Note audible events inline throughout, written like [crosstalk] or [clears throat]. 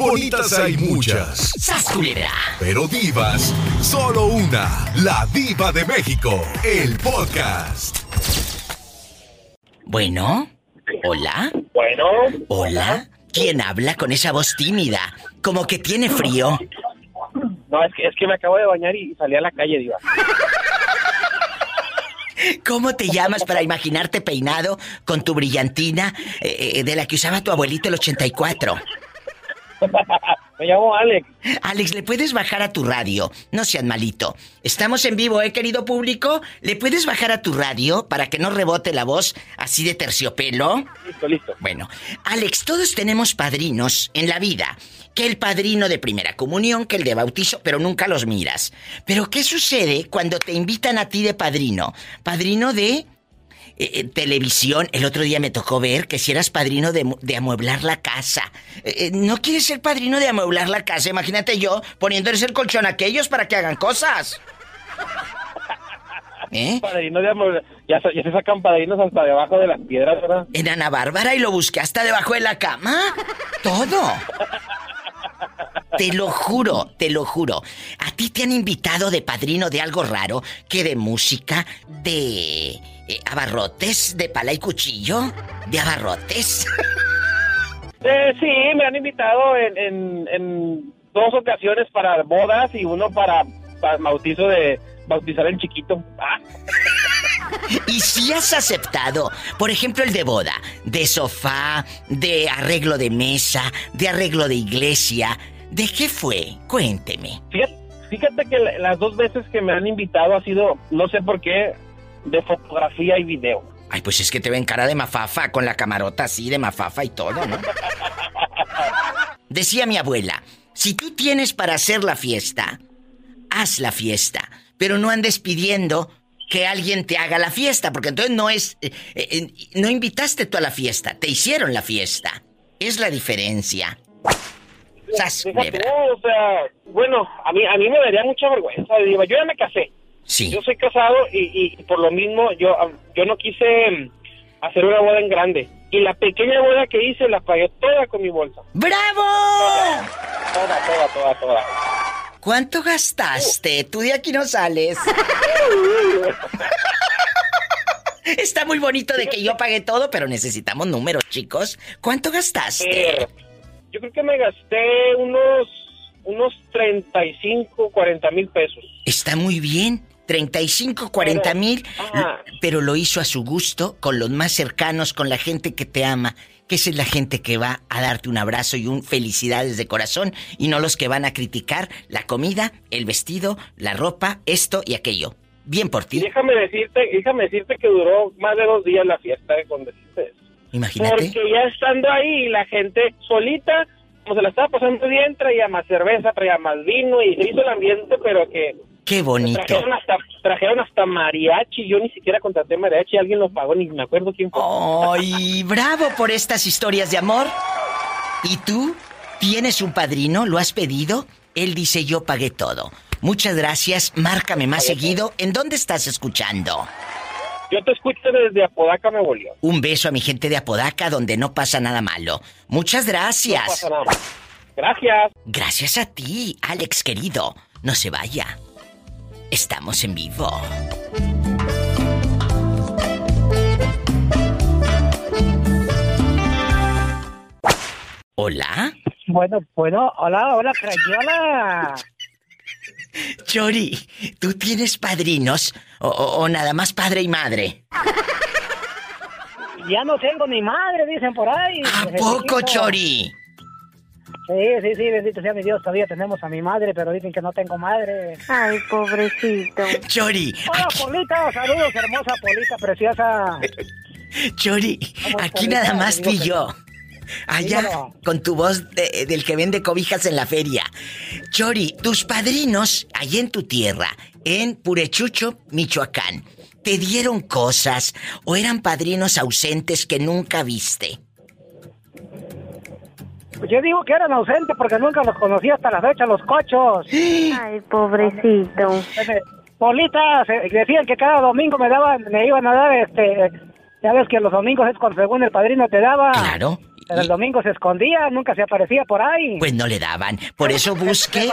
Bonitas hay muchas. ¡Sasculera! Pero divas, solo una. La diva de México. El podcast. Bueno. Hola. Bueno. Hola. ¿Quién habla con esa voz tímida? Como que tiene frío. No, es que, es que me acabo de bañar y salí a la calle, diva. ¿Cómo te llamas para imaginarte peinado con tu brillantina eh, eh, de la que usaba tu abuelito el 84? [laughs] Me llamo Alex. Alex, ¿le puedes bajar a tu radio? No seas malito. Estamos en vivo, ¿eh, querido público? ¿Le puedes bajar a tu radio para que no rebote la voz así de terciopelo? Listo, listo. Bueno, Alex, todos tenemos padrinos en la vida. Que el padrino de primera comunión, que el de bautizo, pero nunca los miras. Pero ¿qué sucede cuando te invitan a ti de padrino? Padrino de eh, eh, televisión. El otro día me tocó ver que si eras padrino de, de amueblar la casa. Eh, ¿No quieres ser padrino de amueblar la casa? Imagínate yo poniéndoles el colchón a aquellos para que hagan cosas. [laughs] ¿Eh? Padrino de amor. Ya, ya, se sacan padrinos hasta debajo de las piedras, ¿verdad? En Ana Bárbara y lo busqué hasta debajo de la cama. Todo. Te lo juro, te lo juro. ¿A ti te han invitado de padrino de algo raro? ¿Que de música? ¿De eh, abarrotes? ¿De pala y cuchillo? ¿De abarrotes? [laughs] Eh, sí, me han invitado en, en, en, dos ocasiones para bodas y uno para, para bautizo de bautizar el chiquito. Ah. [laughs] Y si has aceptado, por ejemplo, el de boda, de sofá, de arreglo de mesa, de arreglo de iglesia, ¿de qué fue? Cuénteme. Fíjate, fíjate que las dos veces que me han invitado ha sido, no sé por qué, de fotografía y video. Ay, pues es que te ven cara de mafafa, con la camarota así de mafafa y todo, ¿no? [laughs] Decía mi abuela, si tú tienes para hacer la fiesta, haz la fiesta, pero no andes pidiendo que alguien te haga la fiesta, porque entonces no es... Eh, eh, no invitaste tú a la fiesta, te hicieron la fiesta. Es la diferencia. Sas, Fíjate, no, o sea, bueno, a mí, a mí me daría mucha vergüenza. Digo, yo ya me casé. Sí. Yo soy casado y, y por lo mismo yo, yo no quise mm, hacer una boda en grande. Y la pequeña boda que hice la pagué toda con mi bolsa. ¡Bravo! Toda, toda, toda, toda. ¿Cuánto gastaste? Tú de aquí no sales. [laughs] Está muy bonito de que yo pagué todo, pero necesitamos números, chicos. ¿Cuánto gastaste? Eh, yo creo que me gasté unos, unos 35, 40 mil pesos. Está muy bien. 35, 40 mil, pero lo hizo a su gusto, con los más cercanos, con la gente que te ama, que esa es la gente que va a darte un abrazo y un felicidades de corazón, y no los que van a criticar la comida, el vestido, la ropa, esto y aquello. Bien por ti. Y déjame decirte, déjame decirte que duró más de dos días la fiesta eh, con decirte eso. Imagínate. Porque ya estando ahí, la gente solita, como se la estaba pasando bien, traía más cerveza, traía más vino y se hizo el ambiente, pero que Qué bonito. Trajeron hasta, trajeron hasta mariachi. Yo ni siquiera contraté mariachi. Alguien lo pagó, ni me acuerdo quién fue. ¡Ay, [laughs] bravo por estas historias de amor! ¿Y tú? ¿Tienes un padrino? ¿Lo has pedido? Él dice yo pagué todo. Muchas gracias. Márcame más seguido. ¿En dónde estás escuchando? Yo te escucho desde Apodaca, Nuevo León. Un beso a mi gente de Apodaca donde no pasa nada malo. Muchas gracias. No pasa nada. Gracias. Gracias a ti, Alex querido. No se vaya. Estamos en vivo. Hola. Bueno, bueno, hola, hola, crayola. Chori, ¿tú tienes padrinos o, o, o, nada más padre y madre? Ya no tengo ni madre, dicen por ahí. ¿A poco, Chori? Sí, sí, sí, bendito sea mi Dios, todavía tenemos a mi madre, pero dicen que no tengo madre. Ay, pobrecito. Chori. Hola, aquí... Polita, saludos, hermosa Polita, preciosa. [laughs] Chori, aquí Polita, nada más tú y yo. Allá, Dígalo. con tu voz de, del que vende cobijas en la feria. Chori, tus padrinos, allá en tu tierra, en Purechucho, Michoacán, ¿te dieron cosas o eran padrinos ausentes que nunca viste? Pues yo digo que eran ausentes porque nunca los conocí hasta la fecha, los cochos. Ay, pobrecito. Polita, decían que cada domingo me daban, me iban a dar este. Ya ves que los domingos es cuando según el padrino te daba. Claro. Pero el domingo se escondía, nunca se aparecía por ahí. Pues no le daban. Por eso [laughs] busque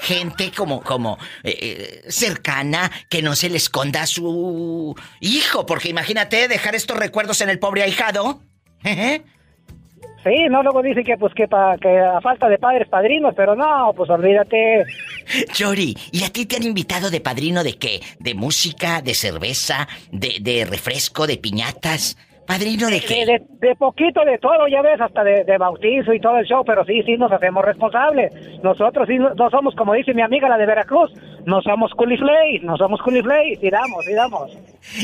gente como, como eh, eh, cercana que no se le esconda a su hijo. Porque imagínate dejar estos recuerdos en el pobre ahijado. [laughs] ¿Eh? Sí, no, luego dicen que pues que, pa- que a falta de padres padrinos, pero no, pues olvídate. Chori, ¿y a ti te han invitado de padrino de qué? ¿De música, de cerveza, de, de refresco, de piñatas? ¿Padrino de qué? de, de poquito de todo, ya ves, hasta de, de bautizo y todo el show, pero sí, sí, nos hacemos responsables. Nosotros sí, no, no somos, como dice mi amiga la de Veracruz, no somos culiflays, no somos culiflays, y damos, y damos.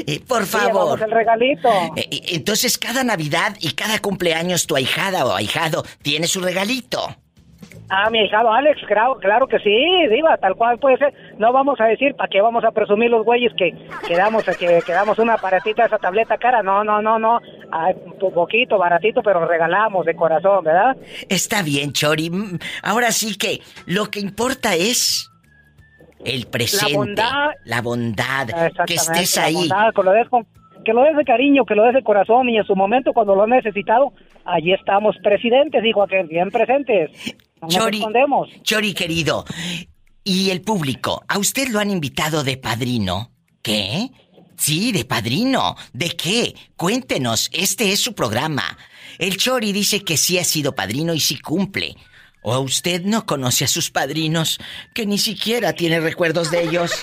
Eh, por Sí, favor. el regalito. Eh, entonces, cada Navidad y cada cumpleaños tu ahijada o ahijado tiene su regalito. Ah, mi hijado Alex, claro, claro que sí, diva, tal cual puede ser. No vamos a decir para qué vamos a presumir los güeyes que quedamos que quedamos una aparatita de esa tableta cara. No, no, no, no. Ay, un poquito, baratito, pero regalamos de corazón, ¿verdad? Está bien, Chori. Mm, Ahora sí que lo que importa es el presente. bondad. La bondad. Que estés la ahí. bondad, que lo des con- que lo des de cariño, que lo des de corazón y en su momento cuando lo han necesitado, allí estamos presentes, dijo aquel, bien presentes. No Chori, escondemos. Chori querido, y el público, ¿a usted lo han invitado de padrino? ¿Qué? Sí, de padrino. ¿De qué? Cuéntenos, este es su programa. El Chori dice que sí ha sido padrino y sí cumple. ¿O usted no conoce a sus padrinos, que ni siquiera tiene recuerdos de ellos?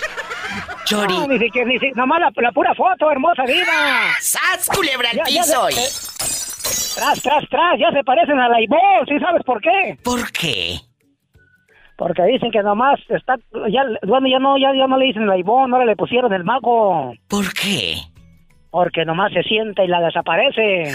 Chori, No, ni siquiera, ni si- nomás la, la pura foto, hermosa vida. ¡sas, culebra al Ya, ya, eh, Tras, tras, tras, ya se parecen a la Ivonne, ¿sí sabes por qué? ¿Por qué? Porque dicen que nomás está, ya, bueno, ya no, ya, ya no le dicen la Ivonne, ahora le pusieron el mago. ¿Por qué? Porque nomás se sienta y la desaparece. [laughs]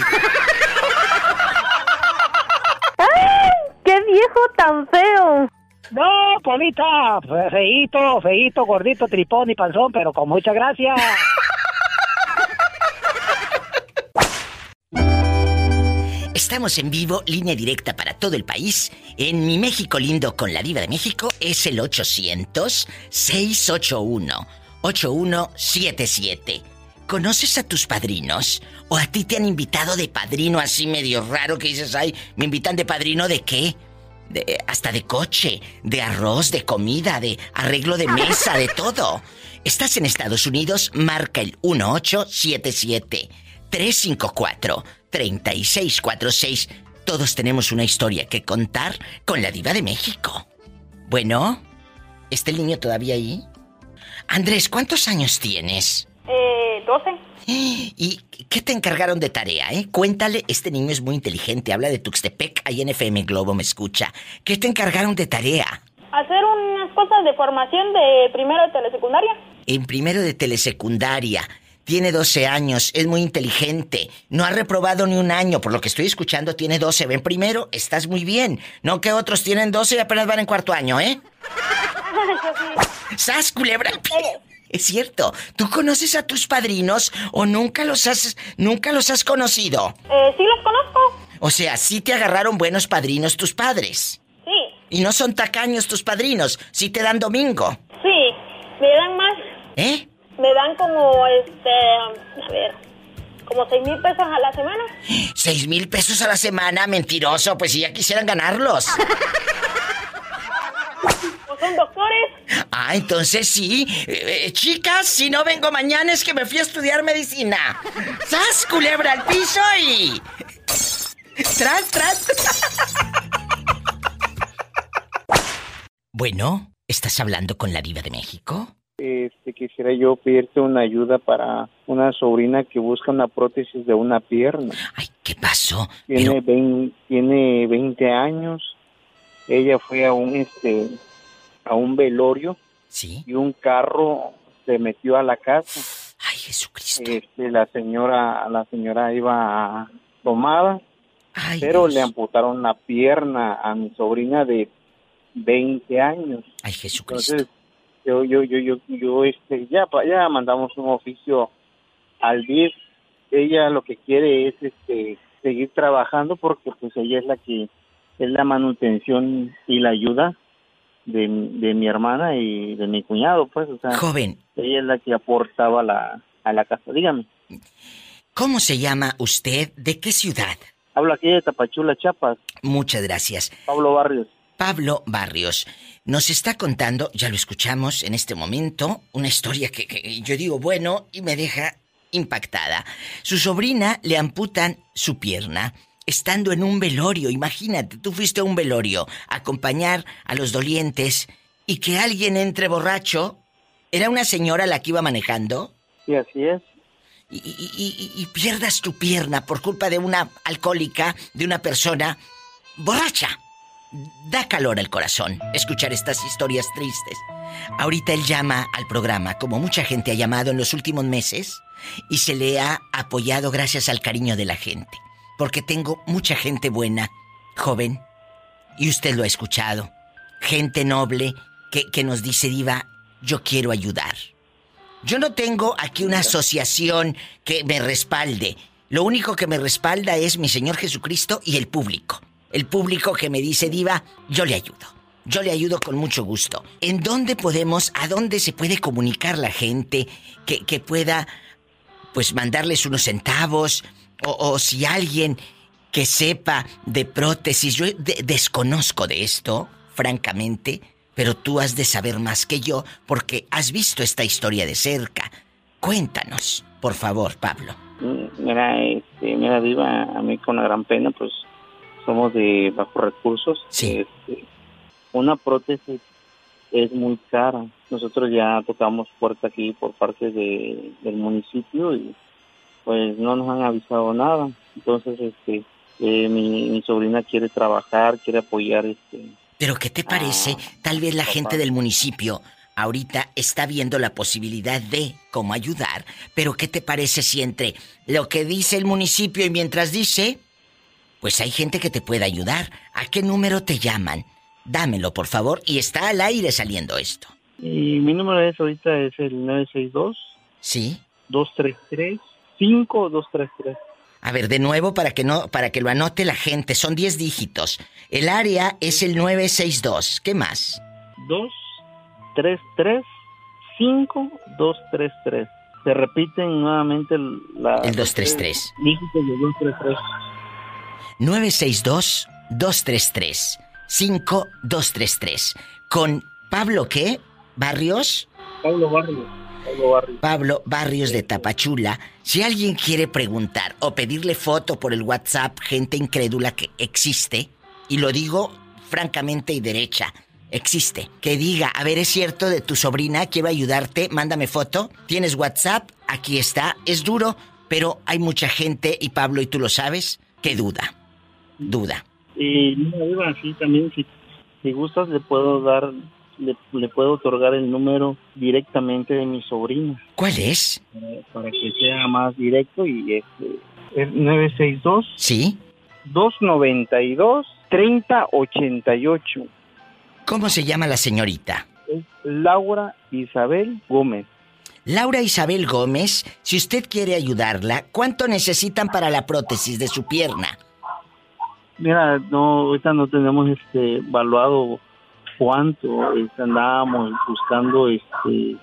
¡Ay! ¡Qué viejo tan feo! No, Polita, fe- feíto, feíto, gordito, tripón y panzón, pero con mucha gracia. Estamos en vivo, línea directa para todo el país. En mi México lindo con la diva de México es el 800-681-8177. ¿Conoces a tus padrinos? ¿O a ti te han invitado de padrino así medio raro que dices, ay, me invitan de padrino de qué? De- hasta de coche, de arroz, de comida, de arreglo de mesa, de [laughs] todo. Estás en Estados Unidos, marca el 1877 354 3646. Todos tenemos una historia que contar con la diva de México. Bueno, ¿está el niño todavía ahí? Andrés, ¿cuántos años tienes? Eh, 12. ¿Y qué te encargaron de tarea, eh? Cuéntale, este niño es muy inteligente, habla de Tuxtepec, ahí en FM Globo me escucha. ¿Qué te encargaron de tarea? Hacer unas cosas de formación de primero de telesecundaria. En primero de telesecundaria. Tiene 12 años, es muy inteligente. No ha reprobado ni un año, por lo que estoy escuchando, tiene 12. Ven primero, estás muy bien. No que otros tienen 12 y apenas van en cuarto año, ¿eh? [laughs] ¡Sas, culebra al pie! Es cierto. ¿Tú conoces a tus padrinos o nunca los has, nunca los has conocido? Eh, sí los conozco. O sea, sí te agarraron buenos padrinos tus padres. Sí, Y no son tacaños tus padrinos, sí te dan domingo. sí. Me dan más. ¿Eh? Me dan como, este, a ver, como seis mil pesos a la semana. [gasps] Seis mil pesos a la semana, mentiroso, pues si ya quisieran ganarlos. [laughs] Son doctores. Ah, entonces sí. Eh, eh, chicas, si no vengo mañana es que me fui a estudiar medicina. ¡Sas, culebra al piso y... ¡Tras, tras! bueno, ¿estás hablando con la diva de México? Este, quisiera yo pedirte una ayuda para una sobrina que busca una prótesis de una pierna. Ay, ¿qué pasó? Tiene, Pero, 20, tiene 20 años. Ella fue a un este a un velorio ¿sí? y un carro se metió a la casa. Ay, Jesucristo. Este, la señora la señora iba tomada, Ay, pero Dios. le amputaron la pierna a mi sobrina de 20 años. Ay, Jesucristo. Entonces, yo, yo, yo, yo, yo, este, ya, ya mandamos un oficio al DIF. Ella lo que quiere es, este, seguir trabajando porque, pues, ella es la que es la manutención y la ayuda de, de mi hermana y de mi cuñado, pues, o sea, Joven, ella es la que aportaba la, a la casa. Dígame, ¿cómo se llama usted? ¿De qué ciudad? Hablo aquí de Tapachula, Chiapas. Muchas gracias. Pablo Barrios. Pablo Barrios nos está contando, ya lo escuchamos en este momento, una historia que, que yo digo bueno y me deja impactada. Su sobrina le amputan su pierna estando en un velorio. Imagínate, tú fuiste a un velorio a acompañar a los dolientes y que alguien entre borracho. ¿Era una señora la que iba manejando? Sí, así es. Y, y- y- y pierdas tu pierna por culpa de una alcohólica, de una persona borracha. Da calor al corazón escuchar estas historias tristes. Ahorita él llama al programa, como mucha gente ha llamado en los últimos meses, y se le ha apoyado gracias al cariño de la gente. Porque tengo mucha gente buena, joven, y usted lo ha escuchado. Gente noble que, que nos dice, Diva, yo quiero ayudar. Yo no tengo aquí una asociación que me respalde. Lo único que me respalda es mi Señor Jesucristo y el público. El público que me dice, Diva, yo le ayudo. Yo le ayudo con mucho gusto. ¿En dónde podemos, a dónde se puede comunicar la gente que, que pueda, pues, mandarles unos centavos? O, o si alguien que sepa de prótesis, yo de- desconozco de esto, francamente, pero tú has de saber más que yo porque has visto esta historia de cerca. Cuéntanos, por favor, Pablo. Mira, este, mira, Diva, a mí con una gran pena, pues somos de bajos recursos. Sí. Este, una prótesis es muy cara. Nosotros ya tocamos puerta aquí por parte de, del municipio y pues no nos han avisado nada. Entonces, este, eh, mi, mi sobrina quiere trabajar, quiere apoyar este, Pero ¿qué te parece? Tal vez la papá. gente del municipio ahorita está viendo la posibilidad de cómo ayudar, pero ¿qué te parece si entre lo que dice el municipio y mientras dice, pues hay gente que te puede ayudar? ¿A qué número te llaman? Dámelo, por favor, y está al aire saliendo esto. Y mi número es ahorita es el 962 ¿Sí? 233 5233. A ver, de nuevo para que no para que lo anote la gente, son 10 dígitos. El área es el 962. ¿Qué más? 233 5233. Se repiten nuevamente la El 233. dígitos de 233. 962 233 5233. Con Pablo qué? Barrios? Pablo Barrios. Pablo Barrios. Pablo Barrios de Tapachula. Si alguien quiere preguntar o pedirle foto por el WhatsApp, gente incrédula que existe, y lo digo francamente y derecha, existe. Que diga, a ver, es cierto de tu sobrina, quiero ayudarte, mándame foto. ¿Tienes WhatsApp? Aquí está. Es duro, pero hay mucha gente, y Pablo, y tú lo sabes, que duda. Duda. Y mira, Diva, así también, si, si gustas, le puedo dar, le, le puedo otorgar el número directamente de mi sobrina ¿Cuál es? para, para que sea más directo y este es 962 ¿Sí? 292 3088. ¿Cómo se llama la señorita? Es Laura Isabel Gómez. Laura Isabel Gómez, si usted quiere ayudarla, ¿cuánto necesitan para la prótesis de su pierna? Mira, no, ahorita no tenemos este evaluado cuánto este, andábamos buscando este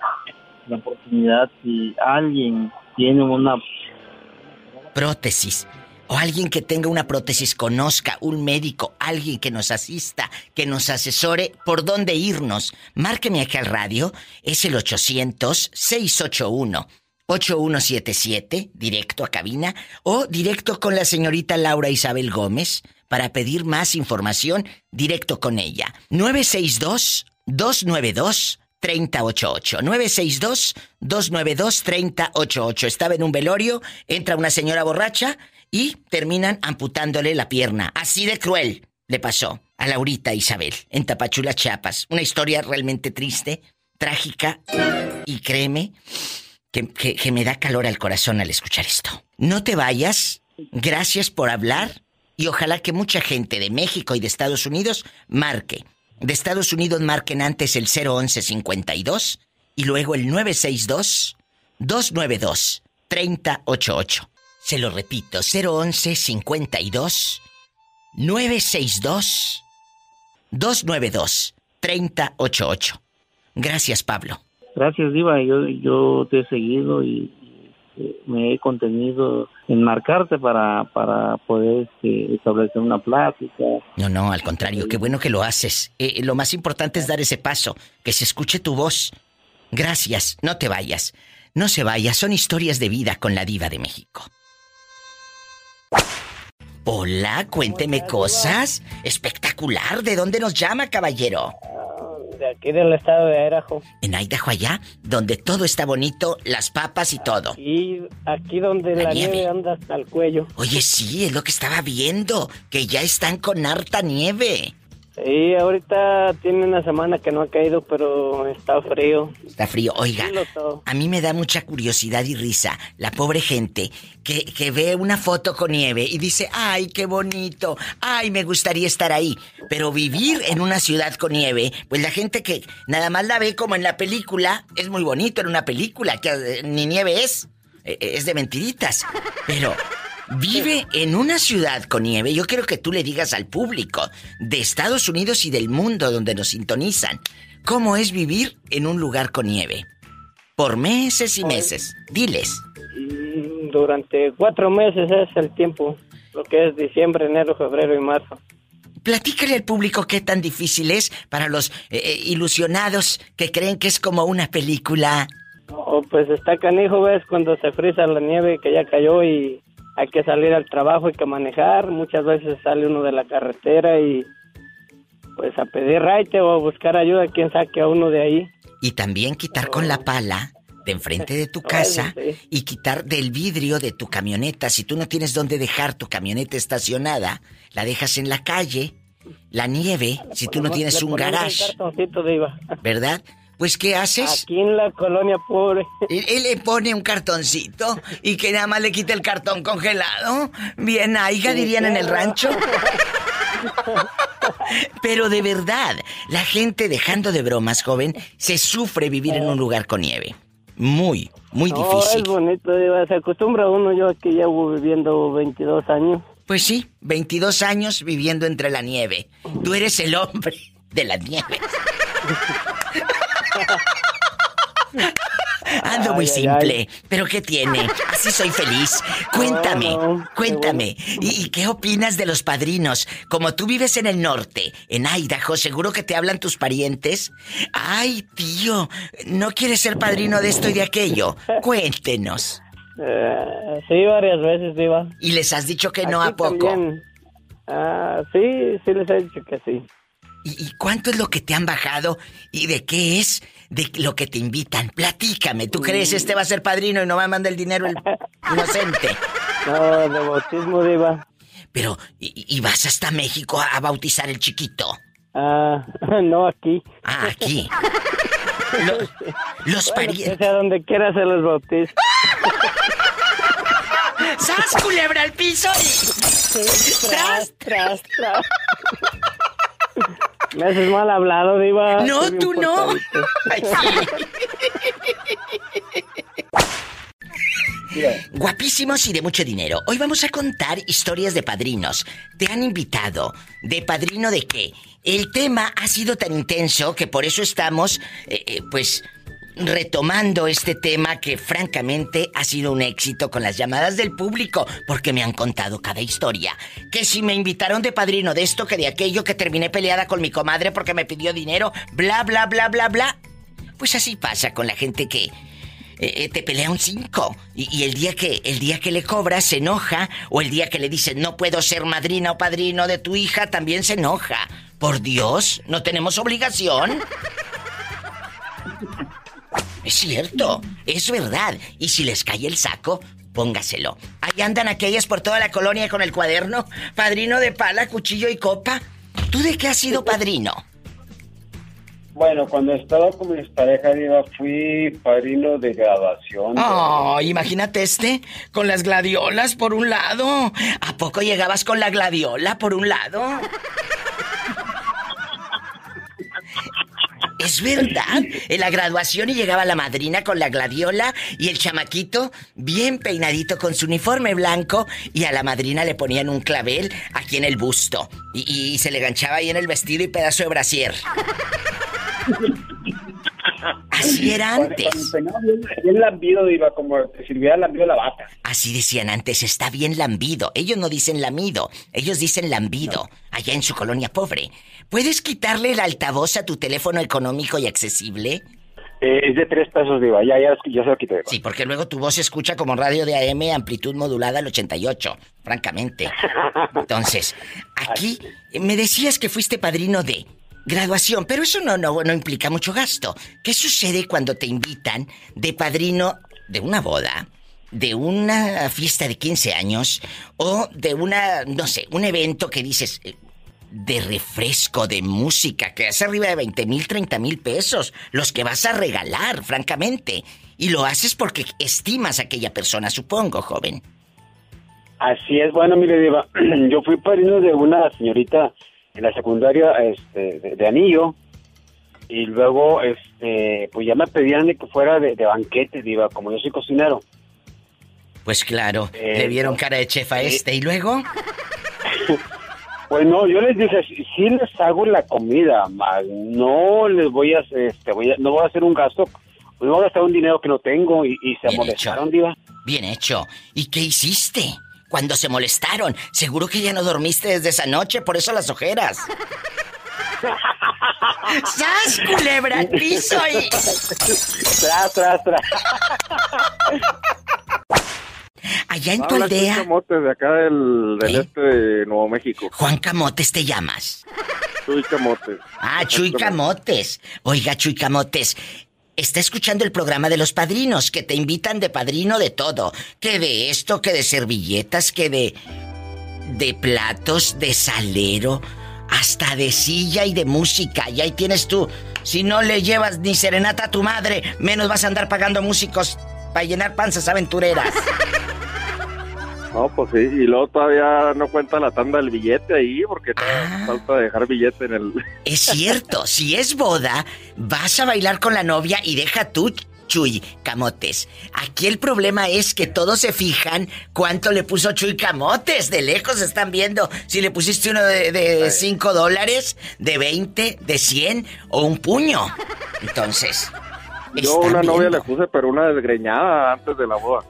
la oportunidad si alguien tiene una Prótesis. O alguien que tenga una prótesis conozca, un médico, alguien que nos asista, que nos asesore por dónde irnos. Márqueme aquí al radio, es el 800-681-8177, directo a cabina, o directo con la señorita Laura Isabel Gómez, para pedir más información, directo con ella. 962-292. 3088 962 292 3088 Estaba en un velorio, entra una señora borracha y terminan amputándole la pierna. Así de cruel le pasó a Laurita Isabel en Tapachula, Chiapas. Una historia realmente triste, trágica y créeme que, que- que me da calor al corazón al escuchar esto. No te vayas, gracias por hablar y ojalá que mucha gente de México y de Estados Unidos marque. De Estados Unidos marquen antes el 01152 y luego el 962 292 3088. Se lo repito, 01152 962 292 3088. Gracias, Pablo. Gracias, Diva. Yo, yo te he seguido y, me he contenido en marcarte para, para poder este, establecer una plática. No, no, al contrario, qué bueno que lo haces. Eh, lo más importante es dar ese paso, que se escuche tu voz. Gracias, no te vayas. No se vaya, son historias de vida con la diva de México. Hola, cuénteme cosas. Espectacular. ¿De dónde nos llama, caballero? De aquí del estado de Idaho. En Idaho allá, donde todo está bonito, las papas y todo. Y aquí donde la, nieve. anda hasta el cuello. Oye, sí, es lo que estaba viendo, que ya están con harta nieve. Sí, ahorita tiene una semana que no ha caído, pero está frío. Está frío. Oiga, a mí me da mucha curiosidad y risa la pobre gente que, que ve una foto con nieve y dice, ay, qué bonito, ay, me gustaría estar ahí. Pero vivir en una ciudad con nieve, pues la gente que nada más la ve como en la película, es muy bonito en una película, que eh, ni nieve es, eh, es de mentiritas. Pero vive en una ciudad con nieve, yo quiero que tú le digas al público de Estados Unidos y del mundo donde nos sintonizan, ¿cómo es vivir en un lugar con nieve? Por meses y meses. Diles. Mm, durante cuatro meses es el tiempo, lo que es diciembre, enero, febrero y marzo. Platícale al público qué tan difícil es para los eh, eh, ilusionados que creen que es como una película. Oh, pues está canijo, ves, cuando se frisa la nieve que ya cayó y hay que salir al trabajo, hay que manejar, muchas veces sale uno de la carretera y pues a pedir raite o a buscar ayuda, quien saque a uno de ahí. Y también quitar con la pala de enfrente de tu [laughs] casa y quitar del vidrio de tu camioneta. Si tú no tienes dónde dejar tu camioneta estacionada, la dejas en la calle, la nieve, si tú no tienes un garage. [laughs] ¿Verdad? Pues, ¿qué haces? Aquí en la colonia pobre. Él, le pone un cartoncito y que nada más le quite el cartón congelado. Bien, aiga, dirían en el rancho. [laughs] Pero de verdad, la gente dejando de bromas, joven, se sufre vivir en un lugar con nieve. Muy, muy difícil. es bonito, se acostumbra uno. Yo aquí llevo viviendo 22 años. Pues sí, 22 años viviendo entre la nieve. Tú eres el hombre de la nieve. [laughs] [laughs] Ando muy simple, pero ¿qué tiene? Así soy feliz. Cuéntame, cuéntame. ¿Y, qué opinas de los padrinos? Como tú vives en el norte, en Idaho, seguro que te hablan tus parientes. Ay, tío, ¿no quieres ser padrino de esto y de aquello? Cuéntenos. Eh, sí, varias veces, Diva. ¿Y les has dicho que no a poco? Ah, sí, sí les he dicho que sí. ¿Y, cuánto es lo que te han bajado? ¿Y de qué es de lo que te invitan? Platícame. ¿Tú crees mm. este va a ser padrino y no va a mandar el dinero el [laughs] inocente? No, de bautismo, Diva. Pero, ¿y, vas hasta México a, bautizar el chiquito? Ah, [laughs] no aquí. Ah, aquí. [laughs] los, los parientes. a donde quiera se los bautizo. ¡Sas, culebra al piso! Y... tras, tras, tras. Me haces mal hablado, Diva. No, tú no. [laughs] Guapísimos y de mucho dinero. Hoy vamos a contar historias de padrinos. ¿Te han invitado? ¿De padrino de qué? El tema ha sido tan intenso que por eso estamos, eh, eh, pues, retomando este tema que francamente ha sido un éxito con las llamadas del público, porque me han contado cada historia. Que si me invitaron de padrino de esto, que de aquello, que terminé peleada con mi comadre porque me pidió dinero, bla, bla, bla, bla, bla. Pues así pasa con la gente que eh, eh, te pelea un 5 y, el día que el día que le cobras se enoja o el día que le dicen no puedo ser madrina o padrino de tu hija también se enoja. Por Dios, no tenemos obligación. [laughs] Es cierto, es verdad. Y si les cae el saco, póngaselo. Ahí andan aquellas por toda la colonia con el cuaderno. Padrino de pala, cuchillo y copa. ¿Tú de qué has sido padrino? Bueno, cuando estaba con mis parejas, fui padrino de graduación. Oh, imagínate este, con las gladiolas por un lado. ¿A poco llegabas con la gladiola por un lado? Es verdad. En la graduación y llegaba la madrina con la gladiola y el chamaquito bien peinadito con su uniforme blanco y a la madrina le ponían un clavel aquí en el busto y, se le ganchaba ahí en el vestido y pedazo de brasier. [laughs] Así era Cuando- antes. cuando peinaba bien, bien lambido, iba como te sirviera lambido la bata. Así decían antes, está bien lambido. Ellos no dicen lamido, ellos dicen lambido, allá en su colonia pobre. ¿Puedes quitarle el altavoz a tu teléfono económico y accesible? Eh, es de tres pesos, diva. Ya, ya, ya se lo quité. Sí, porque luego tu voz se escucha como radio de AM, amplitud modulada al 88, francamente. [laughs] Entonces, aquí me decías que fuiste padrino de graduación, pero eso no, no, no implica mucho gasto. ¿Qué sucede cuando te invitan de padrino de una boda? de una fiesta de 15 años o de una, no sé, un evento que dices eh, de refresco, de música, que hace arriba de 20 mil, 30 mil pesos, los que vas a regalar, francamente. Y lo haces porque estimas a aquella persona, supongo, joven. Así es, bueno, mire, Diva, [clears throat] yo fui padrino de una señorita en la secundaria este, de, de anillo y luego, este, pues ya me pedían de que fuera de, de banquete, Diva, como yo soy cocinero. Pues claro, Eh, le vieron cara de chef a eh. este y luego... [laughs] Pues no, yo les dije, sí, les hago la comida, más no les voy a, este, voy a- no voy a hacer un gasto, no voy a gastar un dinero que no tengo y, y se Bien molestaron, Diva. Bien hecho. ¿Y qué hiciste? Cuando se molestaron, seguro que ya no dormiste desde esa noche, por eso las ojeras. [laughs] ¡Sas, culebra al piso y... Tras, tras, tras. Allá en tu Habla aldea, Chuy Camotes, de acá del, del ¿Eh? este de Nuevo México. Juan Camotes te llamas. Chuy Camotes. Ah, Chuy. Camotes. Oiga, Chuy Camotes, está escuchando el programa de los padrinos, que te invitan de padrino de todo. Que de esto, que de servilletas, que de... de platos, de salero, hasta de silla y de música. Y ahí tienes tú. Si no le llevas ni serenata a tu madre, menos vas a andar pagando músicos para llenar panzas aventureras. No, pues sí, y luego todavía no cuenta la tanda del billete ahí, porque Ah. falta dejar billete en el... [laughs] Es cierto, si es boda, vas a bailar con la novia y deja tú, Chuy Camotes. Aquí el problema es que todos se fijan cuánto le puso Chuy Camotes. De lejos están viendo si le pusiste uno de 5 dólares, de 20, de 100 o un puño. Entonces, Yo una novia viendo. le puse, pero una desgreñada antes de la boda.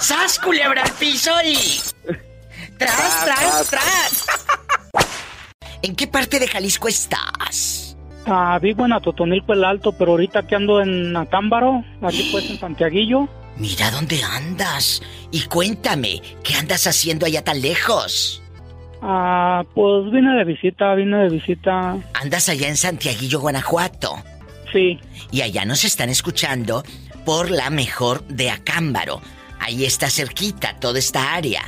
¡Sas, culebra al piso y... ¡Tras, tras, tras! ¿En qué parte de Jalisco estás? Ah, vivo en Atotonilco el Alto, pero ahorita que ando en Acámbaro, aquí pues en Santiaguillo. Mira dónde andas. Y cuéntame, ¿qué andas haciendo allá tan lejos? Ah, pues vine de visita, vine de visita. Andas allá en Santiaguillo, Guanajuato. Sí. Y allá nos están escuchando por la mejor de Acámbaro. Ahí está cerquita toda esta área.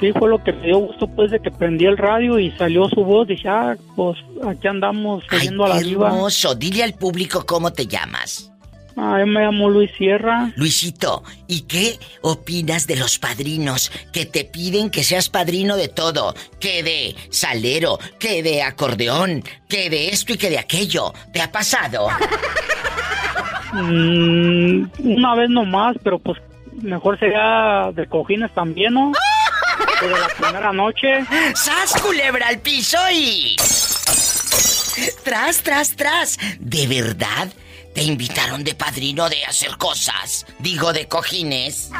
Sí, fue lo que me dio gusto pues de que prendí el radio y salió su voz. Dije, ah, pues aquí andamos oyendo a la diva. hermoso. Dile al público cómo te llamas. Ah, yo me llamo Luis Sierra. Luisito, ¿y qué opinas de los padrinos que te piden que seas padrino de todo? Que de salero, que de acordeón, que de esto y que de aquello. ¿Te ha pasado? [laughs] Mm, una vez nomás, pero pues mejor sería de cojines también, ¿no? [laughs] Que de la primera noche. ¡Sas, culebra al piso y... Tras, tras, tras. ¿De verdad? ¿Te invitaron de padrino de hacer cosas? Digo, de cojines.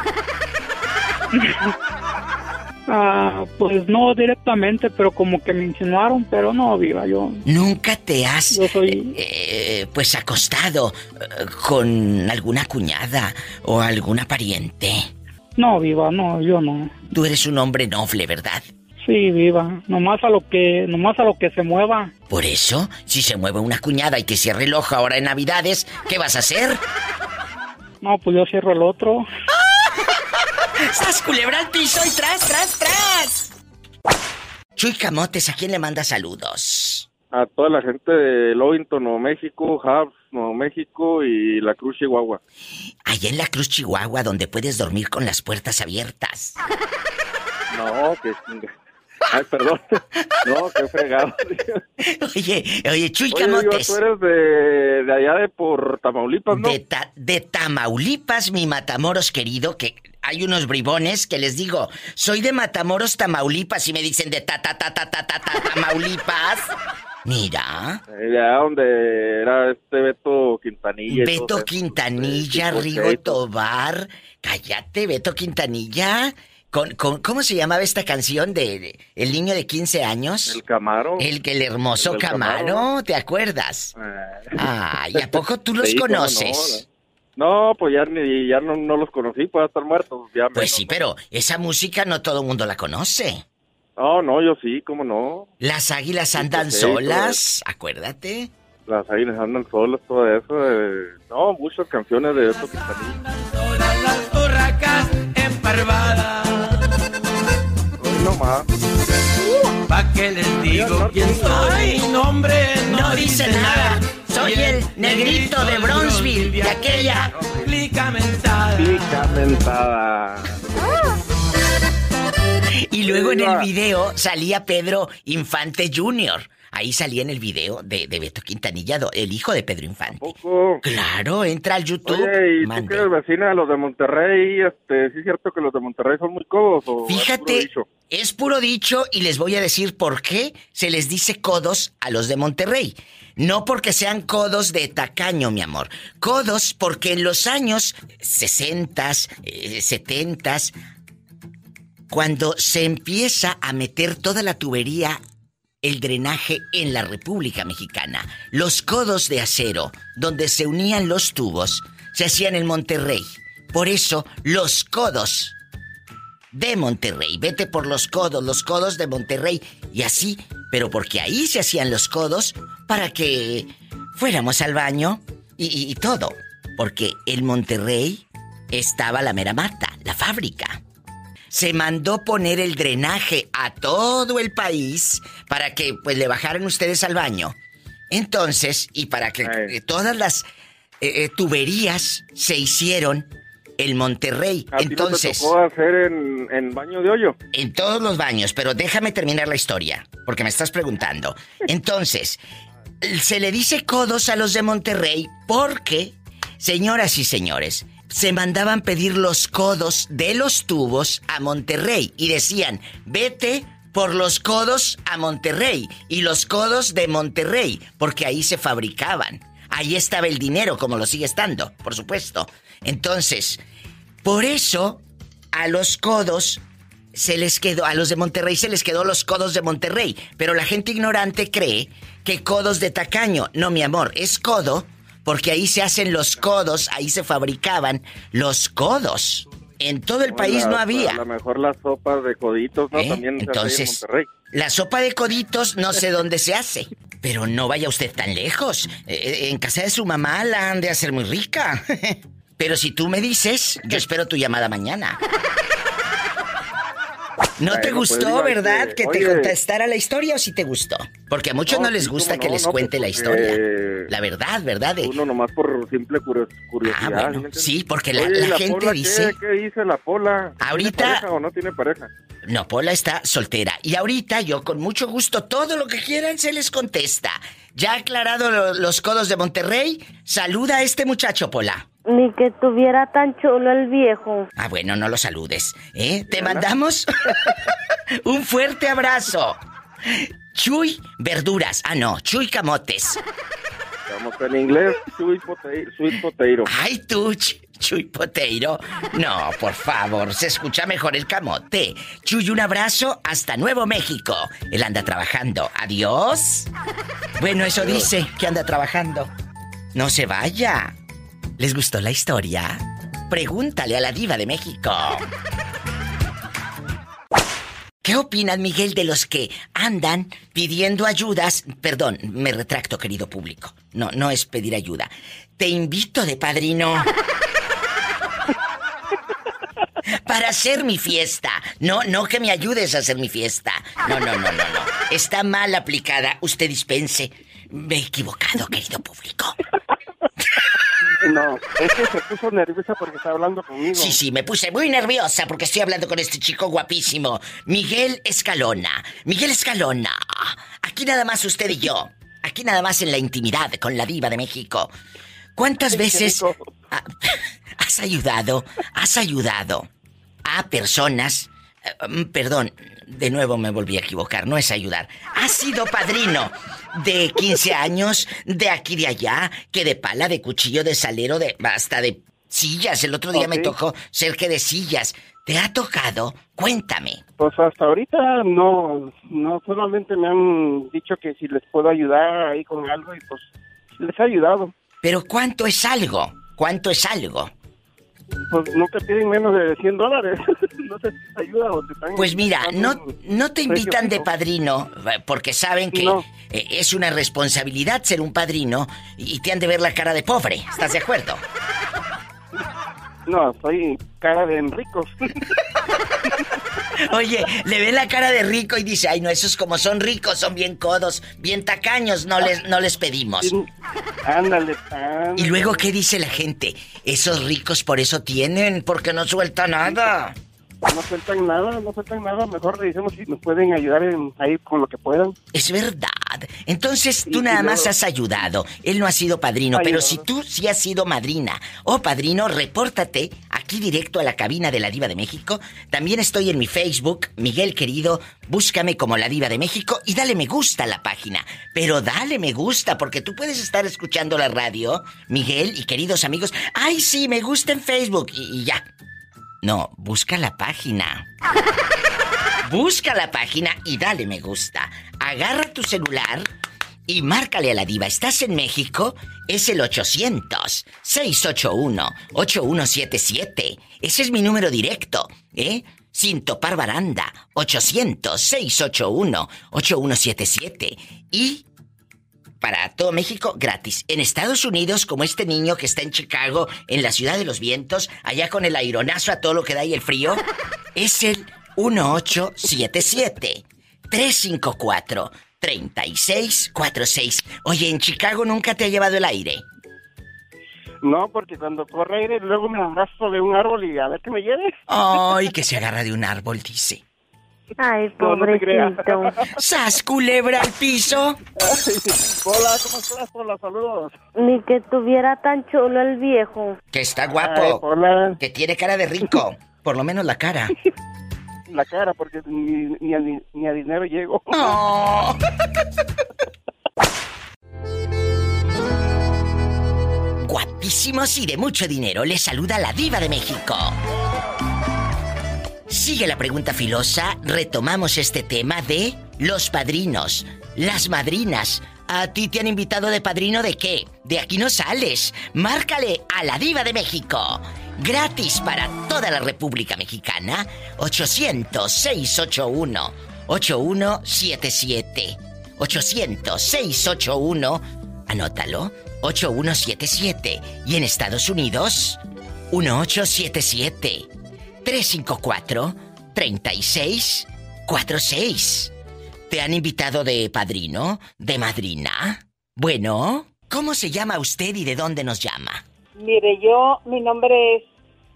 [laughs] Ah, pues no directamente, pero como que me insinuaron, pero no, viva, yo... ¿Nunca te has, Yo soy... eh, pues, acostado eh, con alguna cuñada o alguna pariente? No, viva, no, yo no. Tú eres un hombre noble, ¿verdad? Sí, viva, nomás a lo que, nomás a lo que se mueva. Por eso, si se mueve una cuñada y te cierre el ojo ahora en Navidades, ¿qué vas a hacer? No, pues yo cierro el otro. ¡Sas culebra al piso y tras, tras, tras! Chuy Camotes, ¿a quién le manda saludos? A toda la gente de Lovington, Nuevo México, Habs, Nuevo México y La Cruz, Chihuahua. Allá en la Cruz, Chihuahua, donde puedes dormir con las puertas abiertas. [laughs] No, que chinga. Ay, perdón. No, qué fregado. Oye, oye, Chuy Oye, Camotes. tú eres de, de allá de por Tamaulipas, ¿no? De, Ta- de Tamaulipas, mi Matamoros querido, que hay unos bribones que les digo, soy de Matamoros, Tamaulipas, y me dicen de ta ta ta ta ta ta, ta Tamaulipas. Mira. Allá donde era este Beto Quintanilla. Beto. Quintanilla, Tipo Rigo. Tobar. Cállate, Beto Quintanilla. Con, con- ¿Cómo se llamaba esta canción de, de El niño de 15 años? El Camaro. El, el hermoso El Camaro, Camaro. ¿te acuerdas? Eh. Ay, ¿a poco tú [laughs] los Sí, cómo no, conoces? No, pues ya, ni, ya no, no los conocí, pues estar muertos. Ya Pues menos. sí, pero esa música no todo el mundo la conoce. No, no, yo sí, cómo no. Las águilas andan pues sí, solas, acuérdate. Las águilas andan solas, todo eso. eh, No, muchas canciones de Beto Quintanilla. Las turracas emparvadas. Nomás. Pa' que les digo quién soy. Nombre No dice nada. Soy el negrito de Bronzeville, de aquella. Clica mentada. Pica mentada. Y luego en el video salía Pedro Infante Jr. Ahí salía en el video de, de Beto Quintanilla, el hijo de Pedro Infante. Poco. Claro, entra al YouTube. Oye, ¿y tú que eres vecina de los de Monterrey? Este, ¿Sí es cierto que los de Monterrey son muy codos? O Fíjate? Es puro dicho y les voy a decir por qué se les dice codos a los de Monterrey. No porque sean codos de tacaño, mi amor. Codos porque en los años 60, eh, 70, cuando se empieza a meter toda la tubería, el drenaje en la República Mexicana, los codos de acero, donde se unían los tubos, se hacían en Monterrey. Por eso, los codos de Monterrey. Vete por los codos, los codos de Monterrey. Y así, pero porque ahí se hacían los codos para que fuéramos al baño y, y- y todo. Porque en Monterrey estaba la mera mata, la fábrica. Se mandó poner el drenaje a todo el país para que pues le bajaran ustedes al baño. Entonces, y para que eh, todas las eh, eh, tuberías se hicieron en Monterrey. ¿A ti no te Entonces, tocó hacer en, en baño de hoyo? en todos los baños, pero déjame terminar la historia, porque me estás preguntando. Entonces, se le dice codos a los de Monterrey porque, señoras y señores, se mandaban pedir los codos de los tubos a Monterrey y decían, vete por los codos a Monterrey y los codos de Monterrey, porque ahí se fabricaban. Ahí estaba el dinero, como lo sigue estando, por supuesto. Entonces, por eso a los codos se les quedó, a los de Monterrey se les quedó los codos de Monterrey. Pero la gente ignorante cree que codos de tacaño. No, mi amor, es codo porque ahí se hacen los codos, ahí se fabricaban los codos. En todo el país La- no había. A lo mejor las sopas de coditos, ¿no? ¿Eh? También se Entonces, en Monterrey. la sopa de coditos no sé dónde se hace. Pero no vaya usted tan lejos. Eh, en casa de su mamá la han de hacer muy rica. [laughs] Pero si tú me dices, yo espero tu llamada mañana. ¿No te Bueno, pues, gustó, verdad, este, que te contestara la historia o sí te gustó? Porque a muchos no, No, les gusta que no, les no, cuente pues, la historia. La verdad, ¿verdad? De- Uno nomás por simple curio- curiosidad. Ah, bueno, ¿sí porque la- Oye, ¿y la gente Pola qué? dice- ¿Qué, dice la Pola? Ahorita- ¿Tiene pareja o no tiene pareja? No, Pola está soltera. Y ahorita yo con mucho gusto todo lo que quieran se les contesta. Ya aclarado lo- los codos de Monterrey, saluda a este muchacho, Pola. Ni que tuviera tan chulo el viejo. Ah, bueno, no lo saludes. ¿Eh? Te mandamos [laughs] un fuerte abrazo. Chuy Verduras. Ah, no, Chuy Camotes. Vamos en inglés. Sweet potato. Ay, tú, Ch- Chuy Poteiro. No, por favor, se escucha mejor el camote. Chuy, un abrazo hasta Nuevo México. Él anda trabajando. Adiós. Bueno, eso dice que anda trabajando. No se vaya. ¿Les gustó la historia? Pregúntale a la diva de México. ¿Qué opinas, Miguel, de los que andan pidiendo ayudas? Perdón, me retracto, querido público. No, no es pedir ayuda. Te invito de padrino. Para hacer mi fiesta. No, no que me ayudes a hacer mi fiesta. No, no, no, no, no. Está mal aplicada. Usted dispense. Me he equivocado, querido público. No, es que se puso nerviosa porque está hablando conmigo. Sí, sí, me puse muy nerviosa porque estoy hablando con este chico guapísimo, Miguel Escalona. Miguel Escalona. Aquí nada más usted y yo. Aquí nada más en la intimidad con la diva de México. ¿Cuántas veces ha- [laughs] has ayudado, has ayudado a personas perdón, de nuevo me volví a equivocar, no es ayudar. Ha sido padrino de 15 años, de aquí de allá, que de pala, de cuchillo, de salero, de hasta de sillas. El otro día me tocó ser que de sillas. ¿Te ha tocado? Cuéntame. Pues hasta ahorita no, no solamente me han dicho que si les puedo ayudar ahí con algo y pues les he ayudado. Pero ¿cuánto es algo? ¿Cuánto es algo? Pues no te piden menos de 100 dólares. [laughs] no te ayuda o te. Pues mira, no, no te invitan de padrino eh, porque saben que No. eh, es una responsabilidad ser un padrino y te han de ver la cara de pobre. ¿Estás de acuerdo? [laughs] No, soy cara de ricos. [laughs] Oye, le ve la cara de rico y dice, ay no, esos como son ricos, son bien codos, bien tacaños, no les, no les pedimos. [laughs] ándale, ándale. Y luego, ¿qué dice la gente? Esos ricos por eso tienen, porque no suelta nada. No sueltan nada, no sueltan nada. Mejor le decimos si nos pueden ayudar en- ahí con lo que puedan. Es verdad. Entonces tú nada más has ayudado. Él no ha sido padrino, pero si tú sí has sido madrina o padrino, repórtate aquí directo a la cabina de la Diva de México. También estoy en mi Facebook, Miguel querido, búscame como la Diva de México y dale me gusta a la página. Pero dale me gusta porque tú puedes estar escuchando la radio, Miguel y queridos amigos. Ay, sí, me gusta en Facebook y, y ya. No, busca la página. Busca la página y dale me gusta. Agarra tu celular y márcale a la diva. ¿Estás en México? Es el 800-681-8177. Ese es mi número directo, ¿eh? Sin topar baranda. 800-681-8177. Y para todo México gratis. En Estados Unidos, como este niño que está en Chicago, en la ciudad de los vientos, allá con el aironazo a todo lo que da y el frío, [laughs] es el 1877 354 3646. Oye, en Chicago nunca te ha llevado el aire. No, porque cuando corre aire luego me arrastro de un árbol y a ver que me lleve. Ay, que [laughs] se agarra de un árbol, dice. Ay, No, no pobrecito. [laughs] ¡Sas, culebra al piso! [laughs] Hola, ¿cómo estás? Hola, saludos. Ni que tuviera tan chulo el viejo. Que está Ay, guapo. hola. Que tiene cara de rico. [laughs] Por lo menos la cara. La cara, porque ni, ni, a, ni, ni a dinero llego. Oh. Guapísimos y de mucho dinero, les saluda la diva de México. Sigue la pregunta filosa, retomamos este tema de los padrinos, las madrinas. ¿A ti te han invitado de padrino de qué? De aquí no sales. Márcale a la diva de México. Gratis para toda la República Mexicana. 800-681-8177. 800-681. Anótalo. 8177. Y en Estados Unidos, 1877. 354-3646. ¿Te han invitado de padrino? ¿De madrina? Bueno, ¿cómo se llama usted y de dónde nos llama? Mire, yo, mi nombre es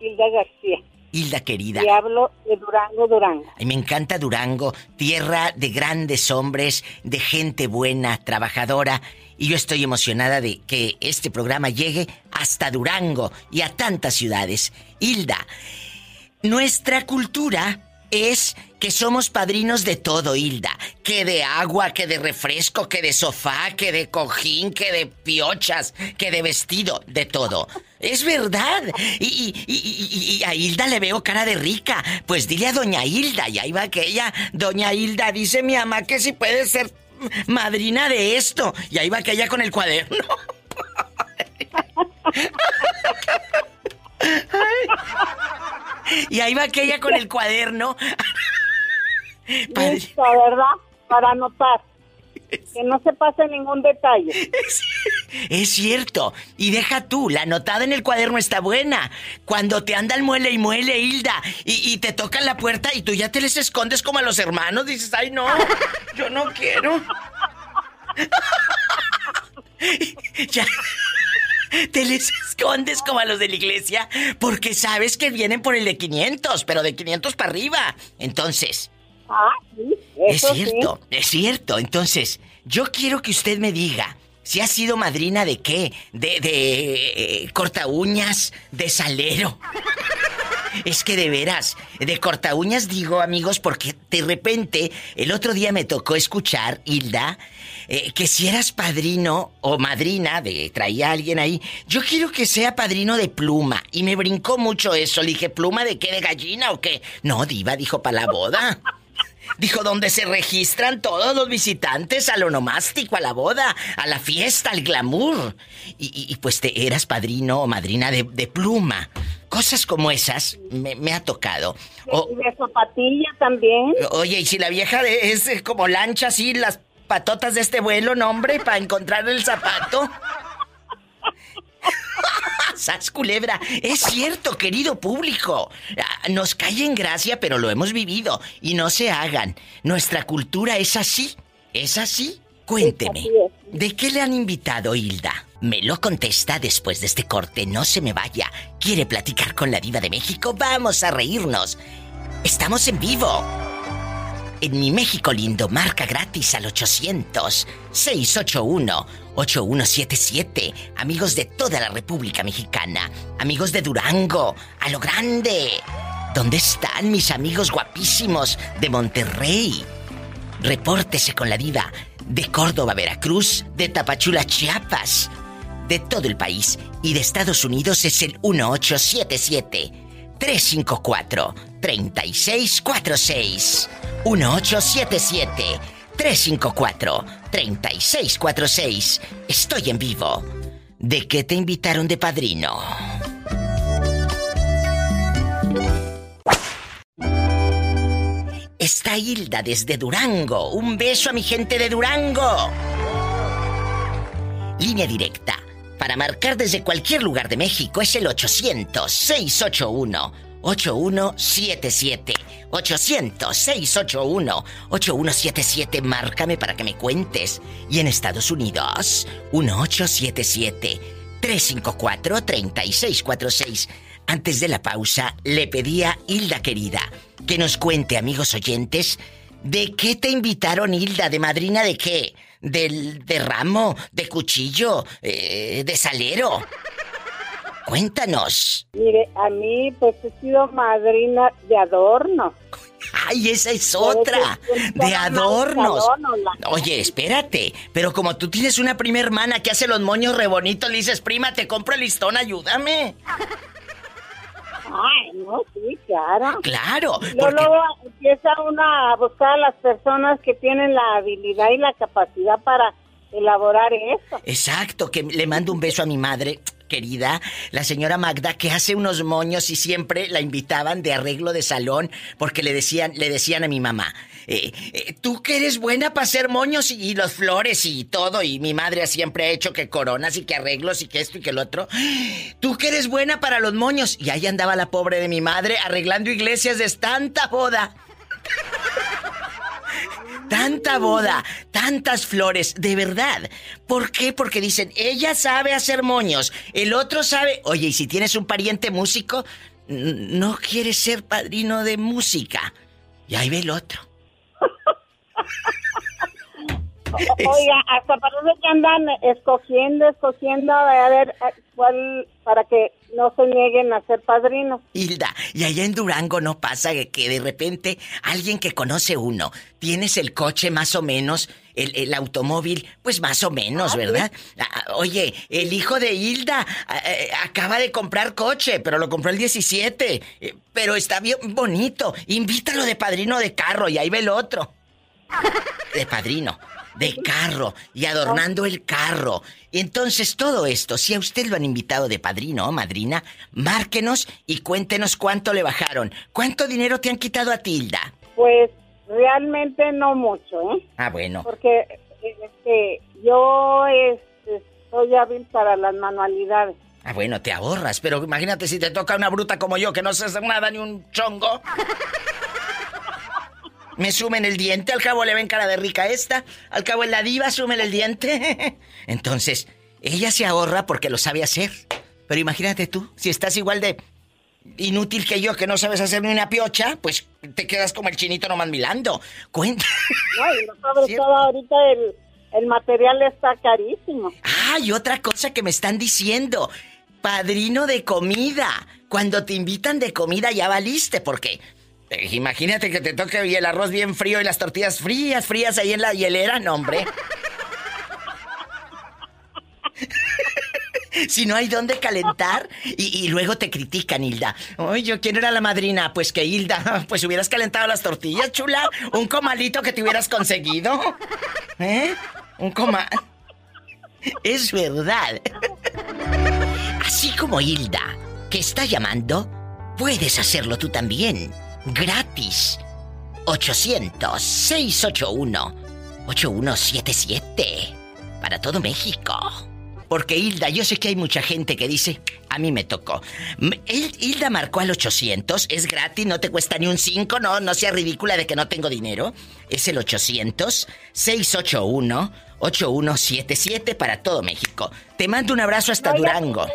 Hilda García Hilda querida. y hablo de Durango, Durango. Ay, me encanta Durango, tierra de grandes hombres, de gente buena, trabajadora. Y yo estoy emocionada de que este programa llegue hasta Durango y a tantas ciudades. Hilda, nuestra cultura es que somos padrinos de todo, Hilda. Que de agua, que de refresco, que de sofá, que de cojín, que de piochas, que de vestido, de todo. Es verdad. Y, y- y- y- a Hilda le veo cara de rica. Pues dile a doña Hilda, y ahí va aquella. Doña Hilda, dice mi mamá que si puede ser madrina de esto. Y ahí va aquella con el cuaderno. [laughs] [laughs] Y ahí va aquella con el cuaderno. [laughs] Listo, ¿verdad? Para anotar. Que no se pase ningún detalle. Es cierto. Y deja tú, la anotada en el cuaderno está buena. Cuando te anda el muele y muele, Hilda, y, y te tocan la puerta y tú ya te les escondes como a los hermanos, dices, ay no, yo no quiero. [laughs] [laughs] ya. [laughs] Te les escondes como a los de la iglesia porque sabes que vienen por el de 500, pero de 500 para arriba. Entonces, Ah, sí, es sí. cierto, es cierto. Entonces, yo quiero que usted me diga si ha sido madrina de qué, de, de eh, corta uñas, de salero. Es que de veras, de corta uñas digo, amigos, porque de repente el otro día me tocó escuchar, Hilda, eh, que si eras padrino o madrina de traía a alguien ahí, yo quiero que sea padrino de pluma. Y me brincó mucho eso. Le dije, ¿pluma de qué? ¿De gallina o qué? No, Diva, dijo, para la boda. Dijo, donde se registran todos los visitantes al onomástico, a la boda, a la fiesta, al glamour. Y, y- y, pues te eras padrino o madrina de, de pluma. Cosas como esas me, me ha tocado. O- Y de zapatilla también. oye, y si la vieja es como lancha así, las patotas de este vuelo, no hombre, para encontrar el zapato. [laughs] ¡Sas culebra! Es cierto, querido público. Ah, Nos cae en gracia, pero lo hemos vivido. Y no se hagan. Nuestra cultura es así. ¿Es así? Cuénteme. ¿De qué le han invitado, Hilda? Me lo contesta después de este corte. No se me vaya. ¿Quiere platicar con la diva de México? Vamos a reírnos. Estamos en vivo. En mi México lindo, marca gratis al 800-681-8177. Amigos de toda la República Mexicana. Amigos de Durango. A lo grande. ¿Dónde están mis amigos guapísimos de Monterrey? Repórtese con la diva de Córdoba, Veracruz, de Tapachula, Chiapas. De todo el país y de Estados Unidos es el 1877 354 3646. 1877 354 3646. Estoy en vivo. ¿De qué te invitaron de padrino? Está Hilda desde Durango. Un beso a mi gente de Durango. Línea directa. Para marcar desde cualquier lugar de México es el 800-681-8177. 800-681-8177. Márcame para que me cuentes. Y en Estados Unidos, 1877-354-3646. Antes de la pausa, le pedí a Hilda querida que nos cuente, amigos oyentes, ¿de qué te invitaron, Hilda? ¿De madrina de qué? ¿Del, de ramo? ¿De cuchillo? eh, ¿De salero? Cuéntanos. Mire, a mí pues he sido madrina de adorno. ¡Ay, esa es otra! De adornos. Oye, espérate. Pero como tú tienes una prima hermana que hace los moños re bonitos, le dices, prima, te compro el listón, ayúdame. Ay, no, sí, claro. Claro, Luego, porque- luego empieza uno a buscar a las personas que tienen la habilidad y la capacidad para elaborar eso. Exacto, que le mando un beso a mi madre querida, la señora Magda, que hace unos moños y siempre la invitaban de arreglo de salón porque le decían, le decían a mi mamá, eh, eh, tú que eres buena para hacer moños y, los flores y todo, y mi madre siempre ha hecho que coronas y que arreglos y que esto y que el otro, tú que eres buena para los moños. Y ahí andaba la pobre de mi madre arreglando iglesias de tanta boda. Tanta boda, tantas flores, de verdad. ¿Por qué? Porque dicen, ella sabe hacer moños, el otro sabe... Oye, y si tienes un pariente músico, no quieres ser padrino de música. Y ahí ve el otro. [laughs] [laughs] Oiga, hasta parece que andan escogiendo, escogiendo a ver cuál, para que no se nieguen a ser padrinos. Hilda, y allá en Durango no pasa que, que de repente alguien que conoce uno, tienes el coche más o menos, el, el automóvil, pues más o menos, ¿verdad? Ah, Oye, el hijo de Hilda ah, eh, acaba de comprar coche, pero lo compró el 17, eh, pero está bien bonito. Invítalo de padrino de carro y ahí ve el otro. [laughs] De padrino, de carro y adornando el carro. Y entonces todo esto, si a usted lo han invitado de padrino o madrina, márquenos y cuéntenos cuánto le bajaron. ¿Cuánto dinero te han quitado a Tilda? Pues realmente no mucho, ¿eh? Ah, bueno. Porque este, yo este, soy hábil para las manualidades. Ah, bueno, te ahorras, pero imagínate si te toca una bruta como yo que no sé hacer nada ni un chongo. [laughs] Me sumen el diente, al cabo le ven cara de rica esta, al cabo en la diva sumen el diente. [laughs] Entonces, ella se ahorra porque lo sabe hacer. Pero imagínate tú, si estás igual de inútil que yo, que no sabes hacer ni una piocha, pues te quedas como el chinito nomás milando. Cuenta. [laughs] No, y ahorita el, el material está carísimo. Ah, y otra cosa que me están diciendo. Padrino de comida. Cuando te invitan de comida ya valiste, porque eh, imagínate que te toque el arroz bien frío y las tortillas frías, frías ahí en la hielera, no, hombre. [laughs] si no hay dónde calentar y, y luego te critican, Hilda. Oye, yo quién era la madrina, pues que Hilda, [laughs] pues hubieras calentado las tortillas, chula, un comalito que te hubieras conseguido. ¿Eh? Un comal. Es verdad. Así como Hilda, que está llamando, puedes hacerlo tú también. Gratis. 800-681-8177. Para todo México. Porque Hilda, yo sé que hay mucha gente que dice, a mí me tocó. Hilda marcó al 800, es gratis, no te cuesta ni un 5, no, no sea ridícula de que no tengo dinero. Es el 800-681-8177 para todo México. Te mando un abrazo hasta Durango.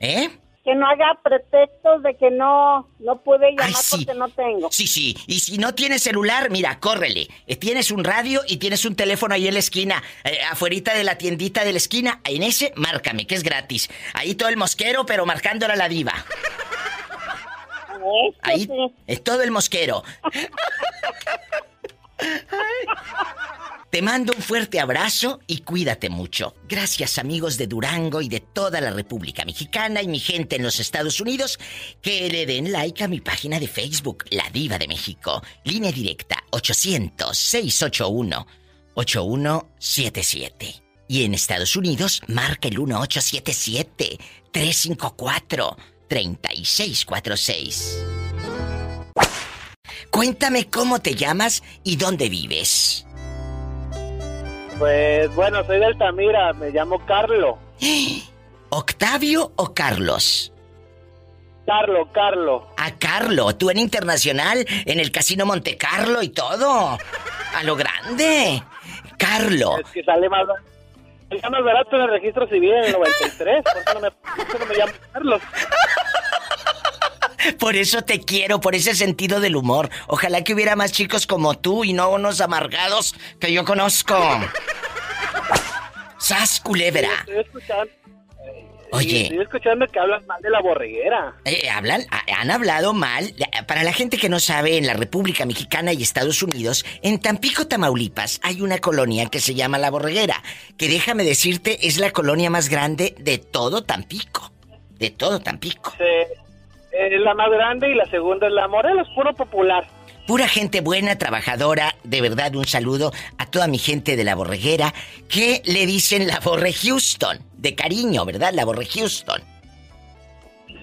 ¿Eh? Que no haga pretextos de que no, no puede llamar sí. porque no tengo. Sí, sí. Y si no tienes celular, mira, córrele. Eh, Tienes un radio y tienes un teléfono ahí en la esquina, eh, afuerita de la tiendita de la esquina. En ese, márcame, que es gratis. Ahí todo el mosquero, pero marcándola la diva. Ahí es todo el mosquero. [laughs] Te mando un fuerte abrazo y cuídate mucho. Gracias amigos de Durango y de toda la República Mexicana y mi gente en los Estados Unidos que le den like a mi página de Facebook, La Diva de México. Línea directa 800-681-8177. Y en Estados Unidos marca el 1877-354-3646. Cuéntame cómo te llamas y dónde vives. Pues bueno, soy de Altamira, me llamo Carlo. [gasps] ¿Octavio o Carlos? Carlo, Carlo. A Carlo, tú en internacional, en el Casino Monte Carlo y todo. A lo grande. Carlo. Es que sale más, sale más barato en el registro civil en el 93, por eso no me, por eso no me llamo Carlos. Por eso te quiero, por ese sentido del humor. Ojalá que hubiera más chicos como tú y no unos amargados que yo conozco. ¡Sas, culebra! Estoy escuchando, Oye. estoy escuchando que hablas mal de la borreguera. Eh, hablan, ha- han hablado mal. Para la gente que no sabe, en la República Mexicana y Estados Unidos, en Tampico, Tamaulipas, hay una colonia que se llama La Borreguera, que déjame decirte, es la colonia más grande de todo Tampico. De todo Tampico. Se- es la más grande y la segunda es la Morelos, puro popular. Pura gente buena, trabajadora. De verdad, un saludo a toda mi gente de La Borreguera, que le dicen La Borre Houston. De cariño, ¿verdad? La Borre Houston.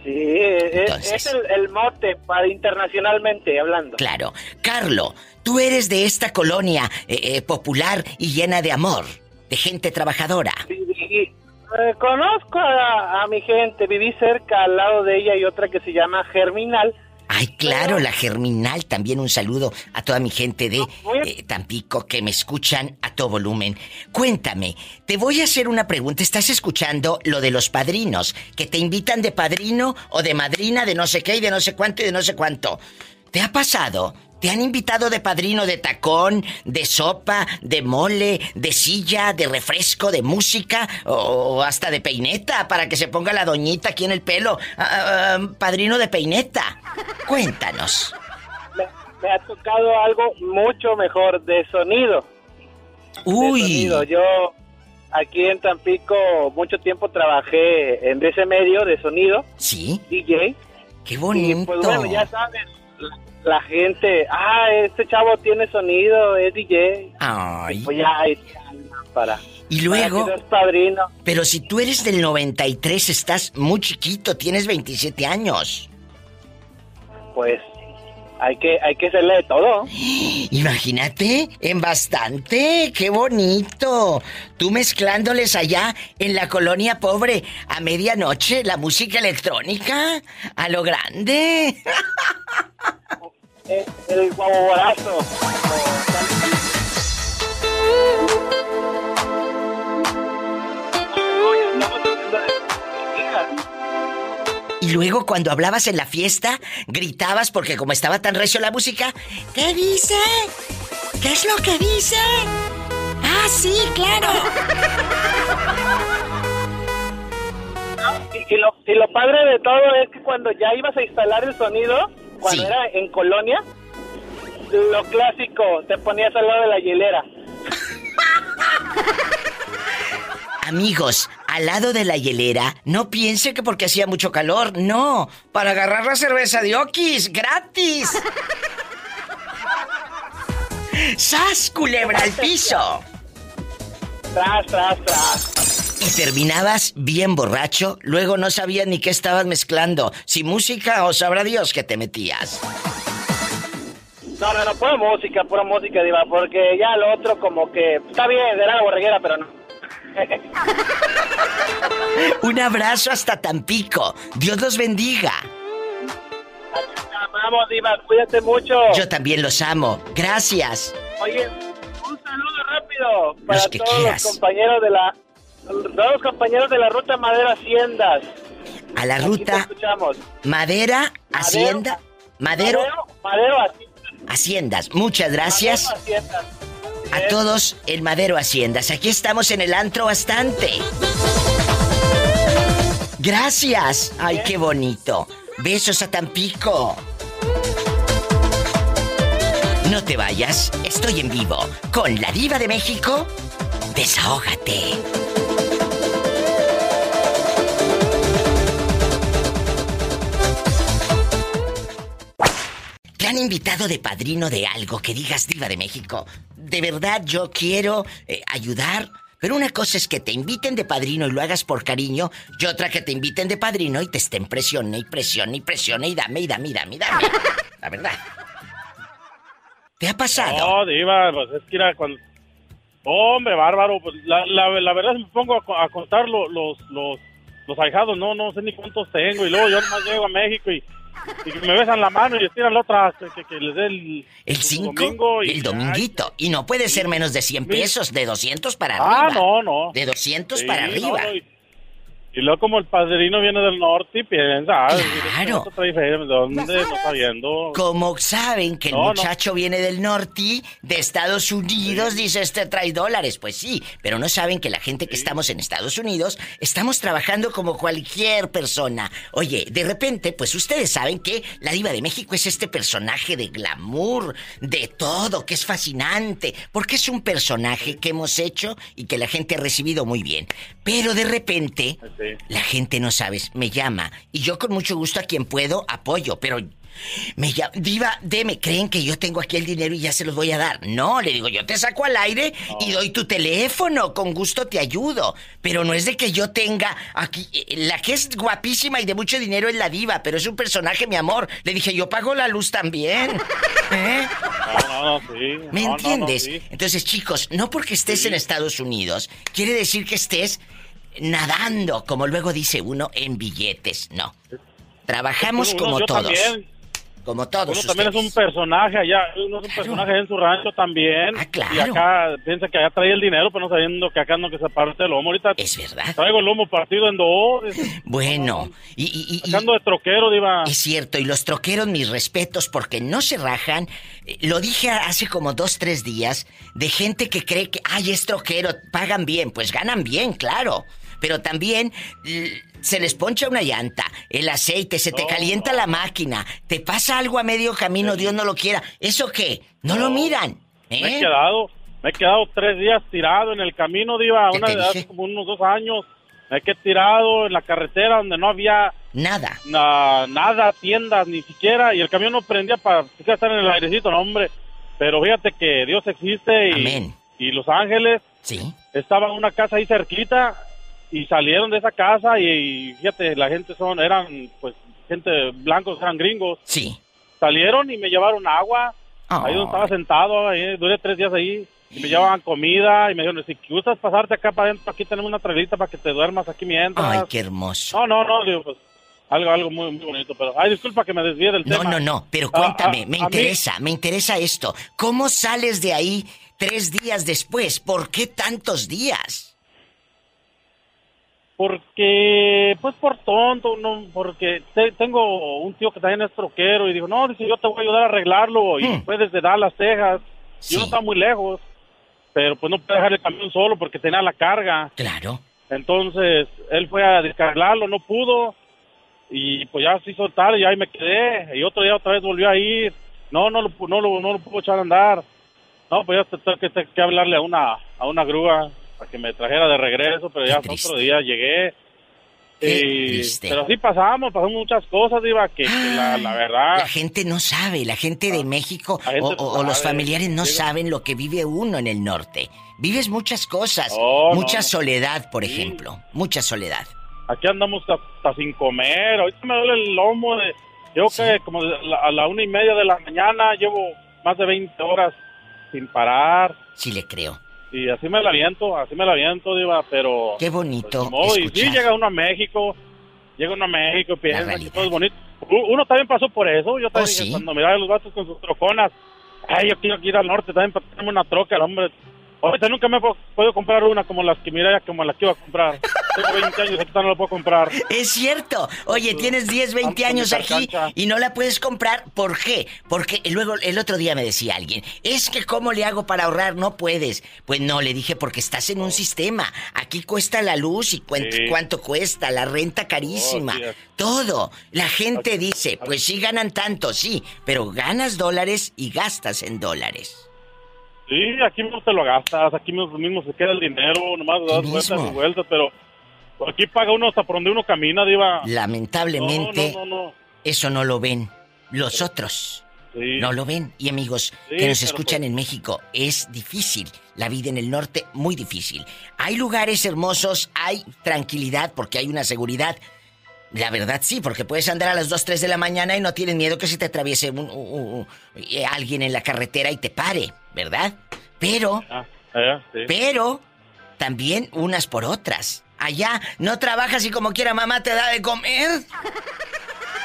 Sí, es, Entonces. es el, el mote para internacionalmente hablando. Claro. Carlo, tú eres de esta colonia eh, eh, popular y llena de amor, de gente trabajadora. Sí, y, eh, conozco a, a mi gente, viví cerca al lado de ella y otra que se llama Germinal. Ay, claro, la Germinal. También un saludo a toda mi gente de eh, Tampico que me escuchan a todo volumen. Cuéntame, te voy a hacer una pregunta. ¿Estás escuchando lo de los padrinos? Que te invitan de padrino o de madrina de no sé qué y de no sé cuánto y de no sé cuánto. ¿Te ha pasado? ¿Te han invitado de padrino de tacón, de sopa, de mole, de silla, de refresco, de música o hasta de peineta para que se ponga la doñita aquí en el pelo? Ah, ah, padrino de peineta. Cuéntanos. Me, me ha tocado algo mucho mejor de sonido. Uy. De sonido. Yo aquí en Tampico mucho tiempo trabajé en ese medio de sonido. Sí. DJ. Qué bonito. Y pues bueno, ya sabes, la, gente, ah, este chavo tiene sonido, es DJ. Ay. Pues ya para. Y luego. para que padrino. Pero si tú eres del 93, estás muy chiquito, tienes 27 años. Pues hay que, hay que hacerle de todo. [gasps] Imagínate, en bastante, qué bonito. Tú mezclándoles allá en la colonia pobre a medianoche la música electrónica a lo grande. [laughs] El guaborazo. Y luego cuando hablabas en la fiesta, gritabas porque como estaba tan recio la música, ¿qué dice? ¿Qué es lo que dice? Ah, sí, claro. y, [laughs] y lo, y lo padre de todo es que cuando ya ibas a instalar el sonido, cuando era en colonia, lo clásico, te ponías al lado de la hielera. Amigos, al lado de la hielera, no piense que porque hacía mucho calor, no, para agarrar la cerveza de Okis, gratis. [laughs] ¡Sas, culebra al piso! Tras, tras, tras. Y terminabas bien borracho, luego no sabías ni qué estabas mezclando, si música o sabrá Dios que te metías. No, no, no, pura música, pura música, Diva, porque ya lo otro como que está bien, era la borreguera, pero no. [laughs] Un abrazo hasta Tampico. Dios los bendiga. Vamos, Diva, cuídate mucho. Yo también los amo. Gracias. Oye, un saludo rápido para Los que todos quieras. los compañeros de la todos los compañeros de la ruta Madera Haciendas. A la ruta escuchamos. Madera, Hacienda, Madero, Madero, Madero Haciendas. Haciendas. Muchas gracias Madero Haciendas. a todos el Madero Haciendas. Aquí estamos en el antro bastante. Gracias. Ay, qué bonito. Besos a Tampico. No te vayas, estoy en vivo con la diva de México. Desahógate. ¿Te han invitado de padrino de algo que digas diva de México? De verdad yo quiero eh, ayudar. Pero una cosa es que te inviten de padrino y lo hagas por cariño, y otra que te inviten de padrino y te estén presione y presione y presione y dame y dame y dame y dame. La verdad. ¿Te ha pasado? No, Diva, pues es que era cuando... Hombre, bárbaro, pues la, la, la verdad me pongo a, co- a contar lo- los, los, los ahijados, no, no sé ni cuántos tengo, y luego yo nomás llego a México y, y que me besan la mano y estiran la otra, que, que- les dé el... El 5 domingo y y- el dominguito. Y no puede ser menos de 100 pesos, de 200 para Ah, arriba. no, no. De 200 Sí, para no, arriba. no, y, y luego como el padrino viene del norte y piensa, ah, Claro. ¿esto trae fe? ¿de ¿dónde? No está viendo. Como saben que el No, no. muchacho viene del norte, de Estados Unidos, dice este trae dólares. Pues sí, pero no saben que la gente que estamos en Estados Unidos estamos trabajando como cualquier persona. Oye, de repente, pues ustedes saben que la diva de México es este personaje de glamour, de todo, que es fascinante, porque es un personaje que hemos hecho y que la gente ha recibido muy bien. Pero de repente, la gente no sabes, me llama y yo con mucho gusto a quien puedo apoyo, pero me llama, diva, deme, creen que yo tengo aquí el dinero y ya se los voy a dar. No, le digo, yo te saco al aire y doy tu teléfono, con gusto te ayudo. Pero no es de que yo tenga aquí, eh, la que es guapísima y de mucho dinero es la diva, pero es un personaje, mi amor. Le dije, yo pago la luz también. [laughs] ¿Eh? No, no, no, sí. ¿Me entiendes? sí. Entonces, chicos, no porque estés en Estados Unidos, quiere decir que estés nadando, como luego dice uno, en billetes. No. Trabajamos Uno- como todos. también. Como todos. Uno también es un personaje allá, uno es un personaje en su rancho también. Ah, claro. Y acá piensa que allá trae el dinero, pero no sabiendo que acá no que se parte el lomo. Ahorita es verdad. Traigo el lomo partido en dos. Bueno, y, y, y- de troquero, diva. Es cierto, y los troqueros, mis respetos, porque no se rajan. Eh, Lo dije hace como dos, tres días, de gente que cree que, ay, es troquero, pagan bien. Pues ganan bien, claro. Pero también se les poncha una llanta, el aceite, se te calienta la máquina, te pasa algo a medio camino, Dios no lo quiera. ¿Eso qué? No, lo miran. Me he ¿eh? quedado, me he quedado tres días tirado en el camino, diva. ¿Qué Una de hace como unos dos años. Me quedé tirado en la carretera donde no había Nada. na- nada, tiendas, ni siquiera. Y el camión no prendía para estar en el airecito, no, hombre. Pero fíjate que Dios existe y, y Los Ángeles. Sí. Estaba una casa ahí cerquita y salieron de esa casa y, fíjate, la gente son, eran pues gente blancos, eran gringos. Sí. Salieron y me llevaron agua. Ah. Ahí donde estaba sentado, ahí, duré tres días ahí. Y me llevaban comida y me dijeron, si gustas pasarte acá para adentro, aquí tenemos una trailita para que te duermas aquí mientras. Ay, qué hermoso. No, no, no, digo, pues algo, algo muy, muy bonito. Pero, ay, disculpa que me desvíe del No, tema. no, no, pero Ah, cuéntame, ah, me a mí- interesa, me interesa esto. ¿Cómo sales de ahí tres días después? ¿Por qué tantos días? Porque, pues por tonto, no, porque te- tengo un tío que también es troquero y dijo, no, dice, yo te voy a ayudar a arreglarlo y Hmm. puedes de Dallas, Texas. Yo no está muy lejos, pero pues no puede dejar el camión solo porque tenía la carga. Claro. Entonces, él fue a descargarlo, no pudo. Y pues ya se hizo tarde y ahí me quedé. Y otro día otra vez volvió a ir. No, no lo, no lo, no lo pudo echar a andar. No, pues ya te- tengo que, que hablarle a una, a una grúa para que me trajera de regreso, pero ya otro día llegué. Y- pero sí pasamos, pasamos muchas cosas, Diva, que, que la, la verdad... La gente no sabe, la gente de México La gente o, o- los familiares no saben lo que vive uno en el norte. Vives muchas cosas, Oh, mucha no. soledad, por ejemplo, mucha soledad. Aquí andamos hasta sin comer. Ahorita me duele el lomo. De, llevo que como a la una y media de la mañana llevo más de 20 horas sin parar. Sí le creo. Y así me la aviento, así me la aviento, Diva, pero... Qué bonito ni modo, y sí, llega uno a México, llega uno a México, piensa que todo es bonito. Uno también pasó por eso, yo también Oh, sí? cuando miraba a los vatos con sus troconas, ay, yo quiero ir al norte también para tenerme una troca, el hombre. Ahorita nunca me podido comprar una como las que miré, como las que iba a comprar. Tengo 20 años, ahorita no la puedo comprar. Es cierto. Oye, tienes 10, 20 años aquí y no la puedes comprar. ¿Por qué? Porque luego el otro día me decía alguien, es que ¿cómo le hago para ahorrar? No puedes. Pues no, le dije, porque estás en un sistema. Aquí cuesta la luz y Sí. cuánto cuesta, la renta carísima. Oh, Todo. La gente dice, pues sí ganan tanto, sí, pero ganas dólares y gastas en dólares. Sí, aquí mismo te lo gastas, aquí mismo, mismo se queda el dinero, nomás das vueltas y vueltas, pero aquí paga uno hasta por donde uno camina, Diva. Lamentablemente, No, no, no, no. eso no lo ven los otros. Sí. No lo ven. Y amigos Sí, que nos escuchan en México, es difícil. La vida en el norte, muy difícil. Hay lugares hermosos, hay tranquilidad porque hay una seguridad. La verdad sí, porque puedes andar a las 2, 3 de la mañana y no tienes miedo que se te atraviese un- eh, alguien en la carretera y te pare, ¿verdad? Pero, Eh, sí. pero, también unas por otras. Allá no trabajas y como quiera mamá te da de comer.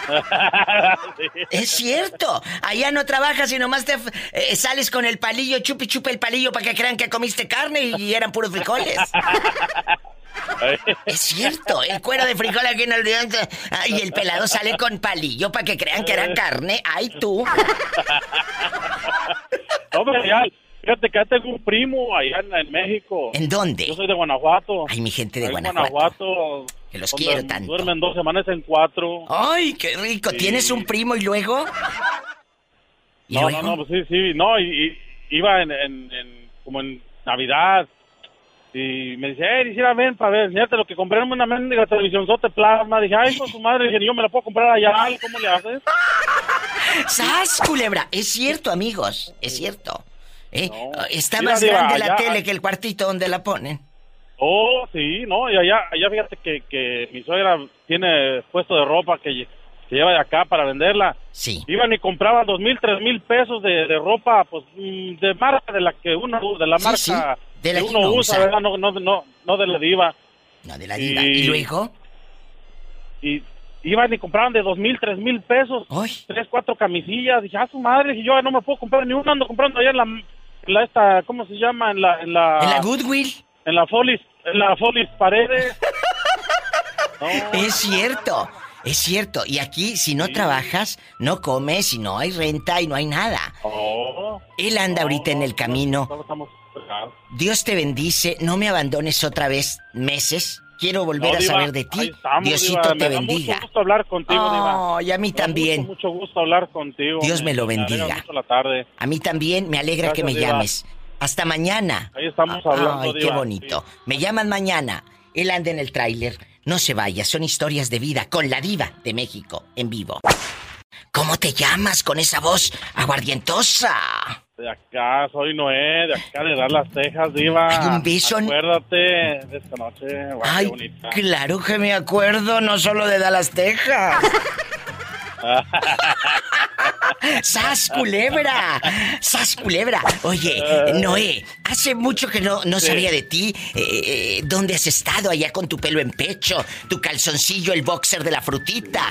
[laughs] Es cierto. Allá no trabajas y nomás te eh, sales con el palillo, chupi chupe el palillo para que crean que comiste carne y eran puros frijoles. [laughs] Es cierto, el cuero de frijol aquí en el diente. ah, Y el pelado sale con palillo para que crean que era carne. Ay, tú. [laughs] Hombre, ya, fíjate que ya tengo un primo allá en, en México. ¿En dónde? Yo soy de Guanajuato. Ay, mi gente de Guanajuato. Guanajuato. Que los quiero tanto. Duermen dos semanas en cuatro. Ay, qué rico. Sí. ¿Tienes un primo y luego? ¿Y no, luego? no, no, pues sí, sí, no, y, y iba en, en, en- como en Navidad. Y me dice, eh, quisiera ven para ver, enseñarte lo que compré en una mendiga televisión sote plasma. Dije, ay, con su madre, dije, yo me la puedo comprar allá, ¿cómo le haces? ¡Sas, culebra! Es cierto, amigos. Es cierto. ¿Eh? Está Mira, más Diva, grande la allá- tele que el cuartito donde la ponen. Oh, sí, no, y allá, allá fíjate que, que mi suegra tiene puesto de ropa que, que lleva de acá para venderla. Sí. Iban y compraban dos mil, tres mil pesos de, de ropa, pues, mm, de marca, de la que uno, de la Sí, marca sí, de la que uno usa. ¿verdad? No, no, no, no de la diva. No, de la diva. ¿Y luego? Y iban y compraban de dos mil, tres mil pesos, tres, cuatro camisillas. Dije, ah, su madre, y yo no me puedo comprar ni una, ando comprando allá en la, en la esta, ¿cómo se llama? En la, en la... ¿En la Goodwill? En la Folis, en la Folis Paredes. Es cierto. Es cierto. Y aquí, si no trabajas, no comes y no hay renta y no hay nada. Oh, Él anda ahorita en el camino. no pegados. Dios te bendice. No me abandones otra vez meses. Quiero volver No, a saber de ti. estamos, Diosito Diva, te me da bendiga. mucho gusto hablar contigo, Diva. Oh, y a mí Me da también. Mucho, mucho gusto hablar contigo. Dios me lo bendiga. mucho la tarde. A mí también me alegra Gracias, que me llames. Hasta mañana. Ahí estamos hablando, Ay, qué bonito. Me llaman mañana. Él anda en el tráiler. No se vaya, son historias de vida con la diva de México en vivo. ¿Cómo te llamas con esa voz aguardientosa? De acá soy Noé, de acá de dar las tejas, Diva. Ay, un beso. Acuérdate de esta noche. Guau, qué Ay, bonita. claro que me acuerdo, no solo de Dallas, Texas. [laughs] ¡Sas, culebra! ¡Sas, culebra! Oye, Noé, hace mucho que no, no Sí. sabía de ti. Eh, eh, ¿Dónde has estado allá con tu pelo en pecho? Tu calzoncillo, el boxer de la frutita.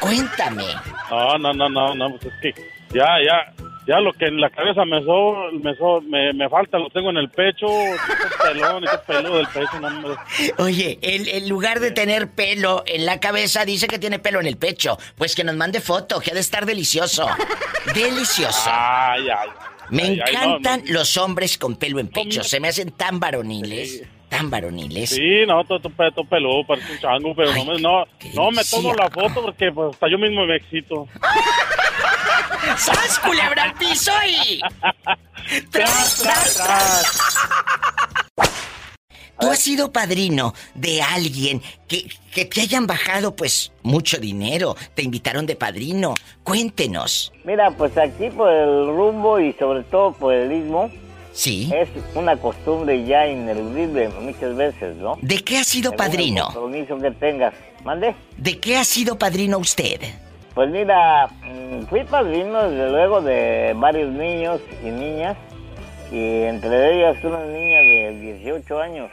Cuéntame. No, no, no, no, no, pues es que ya, ya, ya lo que en la cabeza me so, me, so- me, me falta lo tengo en el pecho, [laughs] pelón, peludo del pecho, no. Oye, el- en lugar de tener pelo en la cabeza, dice que tiene pelo en el pecho. Pues que nos mande foto, que ha de estar delicioso. [laughs] Delicioso. Ay, ay. Me no, encantan los hombres con pelo en pecho, se me hacen tan varoniles. Tan varoniles. Sí, no, todo, peludo, parece un chango, pero no, me, no, no me tomo la foto porque pues, hasta yo mismo me excito. [laughs] ¡Sas, culebra al piso y... [laughs] ¡Tras, tras, tras! [laughs] Tú has sido padrino de alguien que, que te hayan bajado, pues, mucho dinero. Te invitaron de padrino. Cuéntenos. Mira, pues aquí por el rumbo y sobre todo por el istmo. Sí. Es una costumbre ya ineludible muchas veces, ¿no? ¿De qué ha sido Según el padrino? compromiso que tengas. ¿Mande? ¿De qué ha sido padrino usted? Pues mira, mm, fui padrino desde luego de varios niños y niñas. Y entre ellas una niña de 18 años.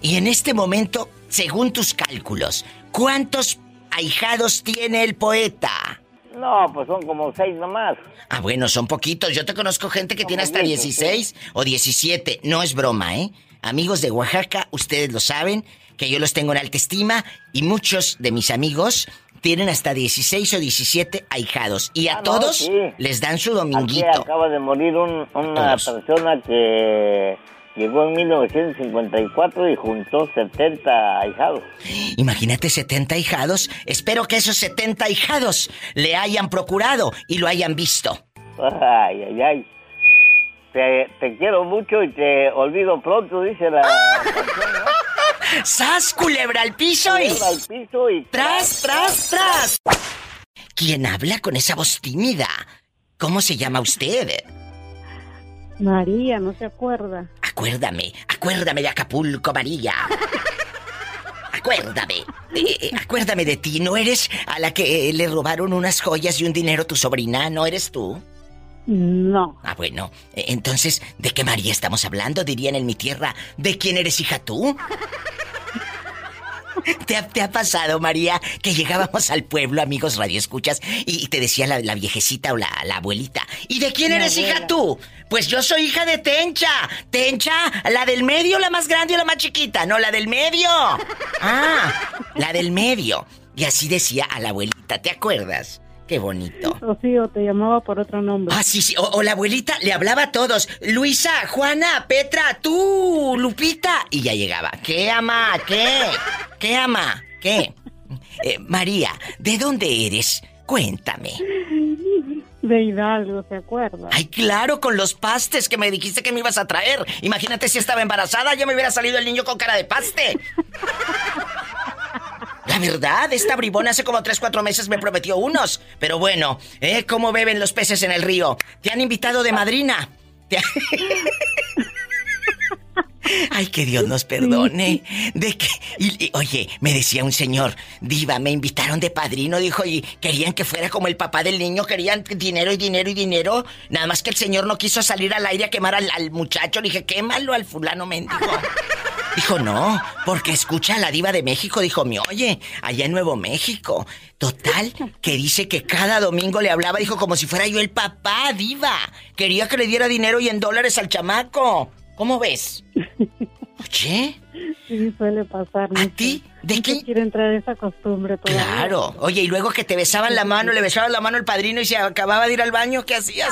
Y en este momento, según tus cálculos, ¿cuántos ahijados tiene el poeta? No, pues son como seis nomás. Ah, bueno, son poquitos. Yo te conozco gente que tiene hasta poquitos, 16 o 17. No es broma, ¿eh? Amigos de Oaxaca, ustedes lo saben, que yo los tengo en alta estima y muchos de mis amigos tienen hasta 16 o 17 ahijados. Y a Ah, no, todos sí. les dan su Aquí dominguito. acaba de morir un- una persona que llegó en 1954 y juntó 70 ahijados. Imagínate 70 ahijados. Espero que esos 70 ahijados le hayan procurado y lo hayan visto. Ay, ay, ay. Te, te quiero mucho y te olvido pronto, dice la. ¡Sas, culebra al piso y... Culebra al piso y... ¡Tras, tras, tras! ¿Quién habla con esa voz tímida? ¿Cómo se llama usted? María, no se acuerda. Acuérdame, acuérdame de Acapulco, María. Acuérdame, eh, eh, acuérdame de ti. ¿No eres a la que eh, le robaron unas joyas y un dinero a tu sobrina? ¿No eres tú? No. Ah, bueno. Entonces, ¿de qué María estamos hablando? Dirían en mi tierra. ¿De quién eres hija tú? ¿Te ha, te ha pasado, María, que llegábamos al pueblo, amigos radioescuchas, y, y te decía la, la viejecita o la, la abuelita, ¿y de quién Mi eres hija tú? Pues yo soy hija de Tencha. Tencha, la del medio, la más grande o la más chiquita. No, la del medio. Ah, la del medio. Y así decía a la abuelita, ¿te acuerdas? Qué bonito. O sí, o te llamaba por otro nombre. Ah, sí, sí. O, o la abuelita le hablaba a todos. Luisa, Juana, Petra, tú, Lupita. Y ya llegaba. ¿Qué, ama? ¿Qué? ¿Qué, ama? ¿Qué? Eh, María, ¿de dónde eres? Cuéntame. De Hidalgo, ¿se acuerda? Ay, claro, con los pastes que me dijiste que me ibas a traer. Imagínate si estaba embarazada, ya me hubiera salido el niño con cara de paste. [laughs] La verdad, esta bribona hace como 3, 4 meses me prometió unos. Pero bueno, ¿eh? ¿Cómo beben los peces en el río? ¿Te han invitado de madrina? ¿Te ha- [laughs] Ay, que Dios nos perdone. De que. oye, me decía un señor, Diva, me invitaron de padrino, dijo, y querían que fuera como el papá del niño, querían dinero y dinero y dinero. Nada más que el señor no quiso salir al aire a quemar al, al muchacho. Le dije, quémalo al fulano mendigo. Dijo, no, porque escucha a la diva de México. Dijo, me oye, allá en Nuevo México. Total, que dice que cada domingo le hablaba, dijo, como si fuera yo el papá, diva. Quería que le diera dinero y en dólares al chamaco. ¿Cómo ves? Oye. Sí, suele pasar. ¿A ti? ¿De qué? quiere entrar esa costumbre todavía. Claro. Oye, y luego que te besaban la mano, le besabas la mano al padrino y se acababa de ir al baño, ¿qué hacías?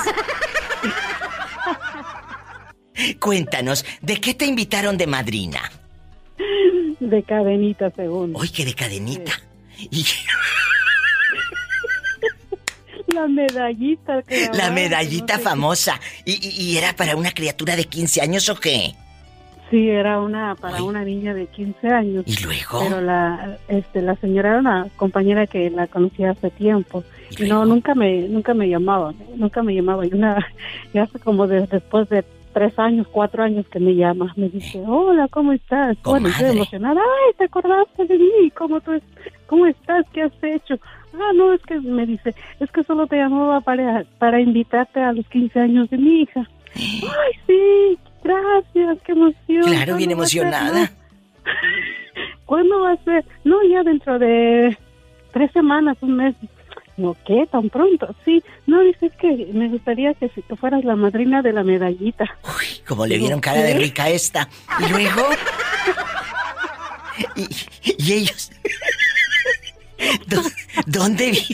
Cuéntanos, ¿de qué te invitaron de madrina? De cadenita, según. Uy, que de cadenita. Y [laughs] La medallita. que la medallita no sé famosa. ¿Y, y- y era para una criatura de 15 años o qué? Sí, era una para una niña de 15 años. ¿Y luego? Pero la este la señora era una compañera que la conocía hace tiempo. Y no nunca me nunca me llamaba, nunca me llamaba. Y una [laughs] ya hace como de- después de tres años, cuatro años que me llama, me dice, hola, ¿cómo estás? Bueno, estoy emocionada. Ay, ¿te acordaste de mí? ¿Cómo tú es- cómo estás? ¿Qué has hecho? Ah, no, es que me dice, es que solo te llamaba para para invitarte a los 15 años de mi hija. Ay, sí, gracias, qué emoción. Claro, bien ¿Cuándo va a ser, emocionada. [laughs] ¿Cuándo va a ser? No, ya dentro de tres semanas, un mes. No, ¿qué? ¿Tan pronto? Sí. No, dice es que me gustaría que si tú fueras la madrina de la medallita. Como le vieron cara de rica esta. Y luego. [laughs] Y, y ellos. ¿Dó- ¿Dónde vi?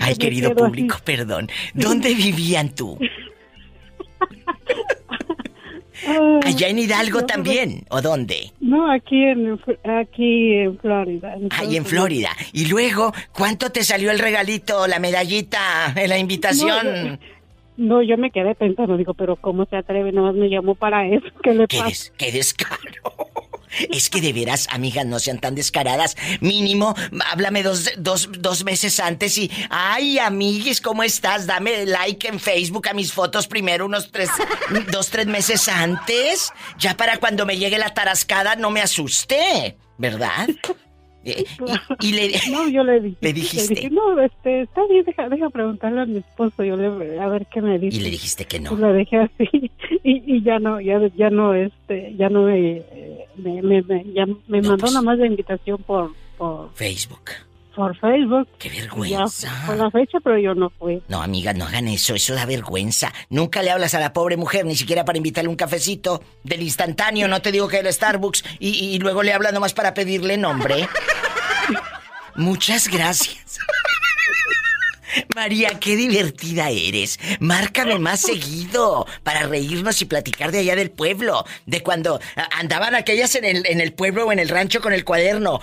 Ay, querido público, perdón. ¿Dónde vivían tú? [laughs] Ay, Allá en Hidalgo también, ¿o dónde? No, aquí en, aquí en Florida. Ahí en Florida. Y luego, ¿cuánto te salió el regalito, la medallita, en la invitación? No, yo me quedé pensando, digo, pero ¿cómo se atreve? Nada más me llamó para eso. ¿Qué le ¿Qué, pasa? des- qué descaro. Es que de veras, amigas, no sean tan descaradas. Mínimo, háblame dos, dos, dos meses antes y... Ay, amiguis, ¿cómo estás? Dame like en Facebook a mis fotos primero unos tres... dos, tres meses antes. Ya para cuando me llegue la tarascada no me asuste, ¿verdad? Eh, y, y le... [laughs] No, yo le dije. Le dijiste. dije, no, este, está bien, deja, deja preguntarle a mi esposo, yo le, a ver qué me dice. Y le dijiste que no. Pues lo dejé así [laughs] y, y ya no, ya, ya no, este, ya no me, eh, me, me, me- ya me mandó nada más la invitación por, por, Facebook. Por Facebook. Qué Ya vergüenza. fue la fecha, pero yo no fui. No, amiga, no hagan eso, eso da vergüenza. Nunca le hablas a la pobre mujer, ni siquiera para invitarle un cafecito del instantáneo, no te digo que el Starbucks, y, y luego le hablas nomás para pedirle nombre. [laughs] Muchas gracias. [laughs] María, qué divertida eres. Márcame más [laughs] seguido para reírnos y platicar de allá del pueblo. De cuando andaban aquellas en el, en el pueblo o en el rancho con el cuaderno.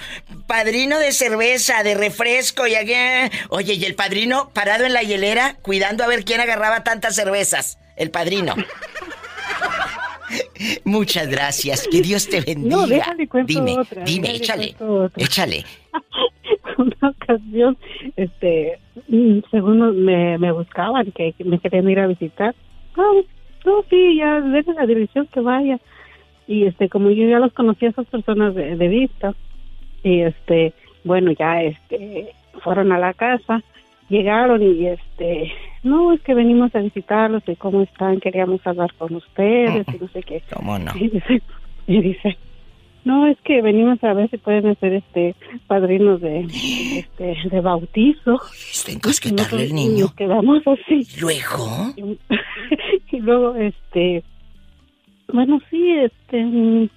Padrino de cerveza, de refresco y allá. Oye, y el padrino parado en la hielera cuidando a ver quién agarraba tantas cervezas. El padrino. [laughs] Muchas gracias. Que Dios te bendiga. No, déjale cuento dime, otra, dime, déjale échale. cuento otra. Échale. [laughs] [laughs] una ocasión, este, mm, según me, me buscaban, que, que me querían ir a visitar. No, no, sí, ya, denle la dirección que vaya. Y este, como yo ya los conocía a esas personas de, de vista, y este, bueno, ya, este, fueron a la casa, llegaron y este, no, es que venimos a visitarlos y cómo están, queríamos hablar con ustedes y no sé qué. [laughs] ¿Cómo no? Y dice, y dice, no, es que venimos a ver si pueden hacer este padrinos de este de bautizo. Está encasquetarle el niño. Nos quedamos así. ¿Luego? Y, [laughs] y luego, este, bueno, sí, este,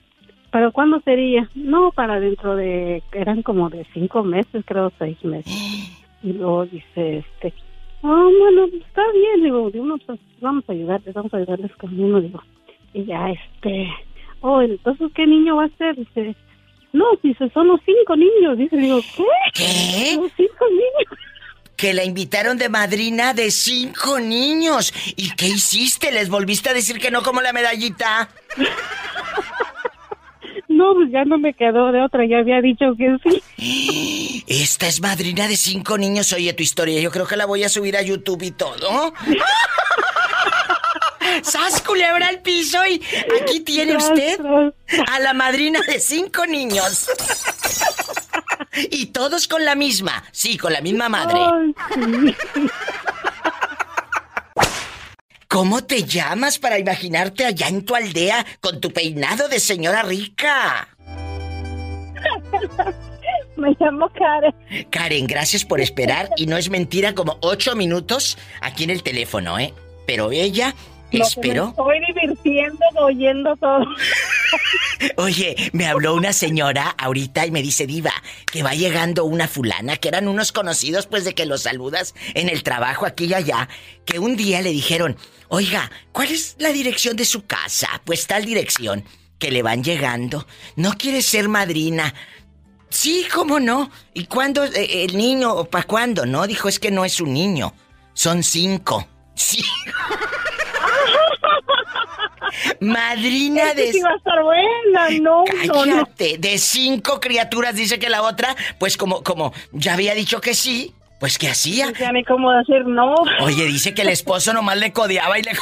¿para cuándo sería? No, para dentro de, eran como de cinco meses, creo, seis meses. Y luego dice, este, ah, bueno, está bien, digo, digo, no, pues vamos a ayudarles, vamos a ayudarles con uno, digo. Y ya, este, oh, entonces, ¿qué niño va a ser? Dice, no, dice, son los cinco niños. Dice, digo, ¿qué? ¿Qué? Los cinco niños. Que la invitaron de madrina de cinco niños. ¿Y qué hiciste? ¿Les volviste a decir que no como la medallita? [laughs] No, pues ya no me quedó de otra, ya había dicho que sí. [gasps] Esta es madrina de cinco niños. Oye, tu historia, yo creo que la voy a subir a YouTube y todo. [laughs] ¡Sas culebra al piso! Y aquí tiene usted a la madrina de cinco niños. Y todos con la misma. Sí, con la misma madre. ¿Cómo te llamas para imaginarte allá en tu aldea con tu peinado de señora rica? Me llamo Karen. Karen, gracias por esperar y no es mentira como ocho minutos aquí en el teléfono, ¿eh? Pero ella Esperó. estoy divirtiendo oyendo todo. [laughs] Oye, me habló una señora ahorita y me dice, Diva, que va llegando una fulana, que eran unos conocidos, pues de que los saludas en el trabajo aquí y allá, que un día le dijeron, oiga, ¿cuál es la dirección de su casa? Pues tal dirección, que le van llegando. ¿No quiere ser madrina? Sí, ¿cómo no? ¿Y cuándo eh, el niño o para cuándo? No, dijo, es que no es un niño, son cinco. [laughs] Sí. Madrina de... sí va a estar buena, no, no, no. De cinco criaturas dice que la otra, pues como, como ya había dicho que sí, pues que hacía. Ya ni cómo decir no. Oye, dice que el esposo nomás le codeaba y le [laughs]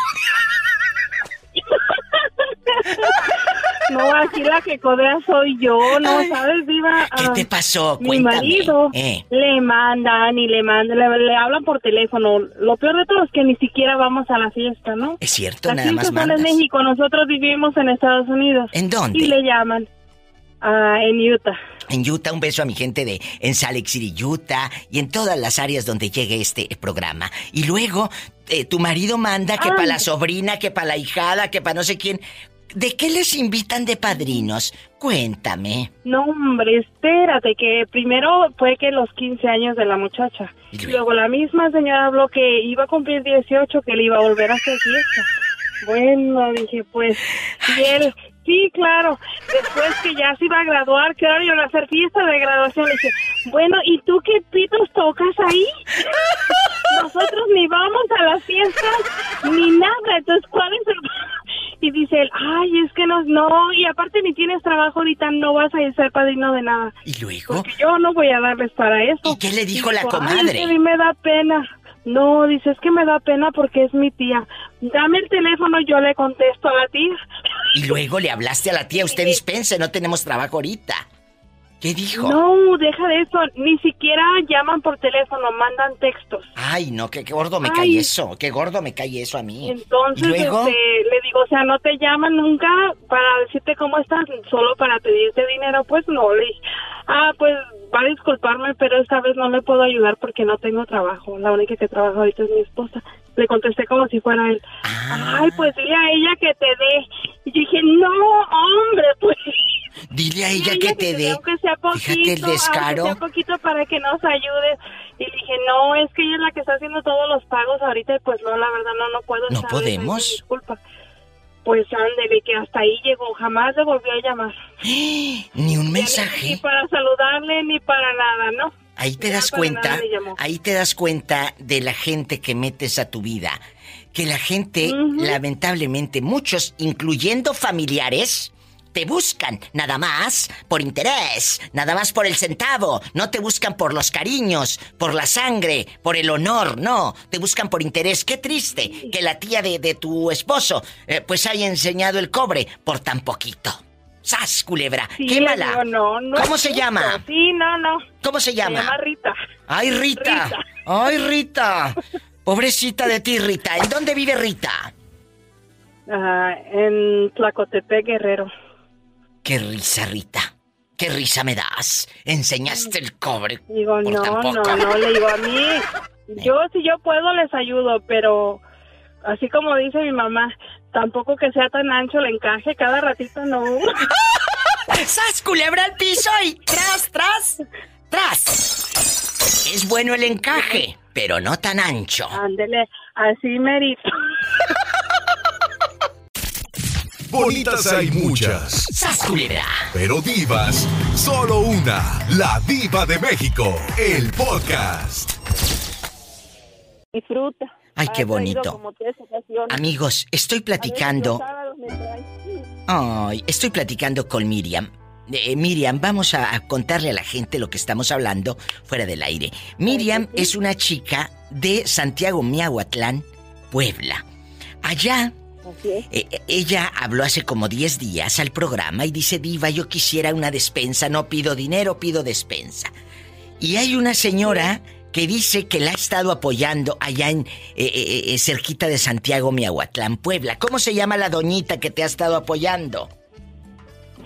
No, aquí la que codea soy yo, ¿no sabes, Diva? ¿Qué te pasó? Mi Cuéntame. marido Eh. le mandan y le mandan, le, le hablan por teléfono. Lo peor de todo es que ni siquiera vamos a la fiesta, ¿no? Es cierto, nada más son en. México, nosotros vivimos en Estados Unidos. ¿En dónde? Y le llaman ah, en Utah. En Utah, un beso a mi gente de en Salt Lake City, Utah, y en todas las áreas donde llegue este programa. Y luego, eh, tu marido manda que para la sobrina, que para la hijada, que para no sé quién. ¿De qué les invitan de padrinos? Cuéntame. No, hombre, espérate, que primero fue que los 15 años de la muchacha. Y luego la misma señora habló que iba a cumplir 18, que le iba a volver a hacer fiesta. Bueno, dije, pues, y él, sí, claro, después que ya se iba a graduar, que ahora iban a hacer fiesta de graduación, le dije, bueno, ¿y tú qué pitos tocas ahí? [laughs] Nosotros ni vamos a las fiestas, ni nada, entonces, ¿cuál es el...? Dice él, ay, es que no, no, y aparte ni tienes trabajo ahorita, no vas a ser padrino de nada. ¿Y luego? Porque yo no voy a darles para eso. ¿Y qué le dijo Y la "Ay, comadre? es que a mí me da pena. No, dice, es que me da pena porque es mi tía. Dame el teléfono, yo le contesto a la tía. Y luego le hablaste a la tía, usted dispense, no tenemos trabajo ahorita. ¿Qué dijo? No, deja de eso. Ni siquiera llaman por teléfono, mandan textos. Ay, no, que qué gordo me Ay. cae eso, qué gordo me cae eso a mí. Entonces, este, le digo, o sea, no te llaman nunca para decirte cómo estás, solo para pedirte dinero. Pues no, le dije, ah, pues va a disculparme, pero esta vez no le puedo ayudar porque no tengo trabajo. La única que trabaja ahorita es mi esposa. Le contesté como si fuera él. Ah. Ay, pues dile a ella que te dé. Y yo dije, no, hombre, pues. Dile a ella que te dé. Aunque sea poquito, Fíjate el descaro. sea poquito para que nos ayude. Y dije, no, es que ella es la que está haciendo todos los pagos ahorita y pues no, la verdad no, no puedo. ¿No podemos? Disculpa. Pues ándele, que hasta ahí llegó, jamás le volvió a llamar. [gasps] Ni un Ni mensaje. para saludarle, ni para nada, ¿no? Ahí te Ya das cuenta, ahí te das cuenta de la gente que metes a tu vida. Que la gente, lamentablemente, muchos, incluyendo familiares, te buscan nada más por interés, nada más por el centavo. No te buscan por los cariños, por la sangre, por el honor, no. Te buscan por interés. Qué triste que la tía de, de tu esposo eh, pues haya enseñado el cobre por tan poquito. ¡Sas, culebra! Sí, ¡Qué mala! no, no ¿Cómo se llama? Sí, no, no. ¿Cómo se llama? Se llama Rita. ¡Ay, Rita! Rita. ¡Ay, Rita! Pobrecita de ti, Rita. ¿En dónde vive Rita? Ah, en Tlacotepec, Guerrero. ¡Qué risa, Rita! ¡Qué risa me das! Enseñaste el cobre. Digo, por no, no, no, le digo a mí, [laughs] yo si yo puedo les ayudo, pero así como dice mi mamá, tampoco que sea tan ancho el encaje, cada ratito no. [laughs] ¡Sas, culebra al piso y tras, tras, tras! Es bueno el encaje, pero no tan ancho. Ándele, así merito. [laughs] Bonitas hay muchas. ¡Sas, culebra! Pero divas, solo una. La diva de México. El podcast. Disfruta. Ay, qué bonito. Amigos, estoy platicando. Ay, estoy platicando con Miriam. Eh, Miriam, vamos a, a contarle a la gente lo que estamos hablando fuera del aire. Miriam es una chica de Santiago Miahuatlán, Puebla. Allá, eh, eh, ella habló hace como 10 días al programa y dice, Diva, yo quisiera una despensa, no pido dinero, pido despensa. Y hay una señora que dice que la ha estado apoyando allá en eh, eh, eh, cerquita de Santiago Miahuatlán, Puebla. ¿Cómo se llama la doñita que te ha estado apoyando?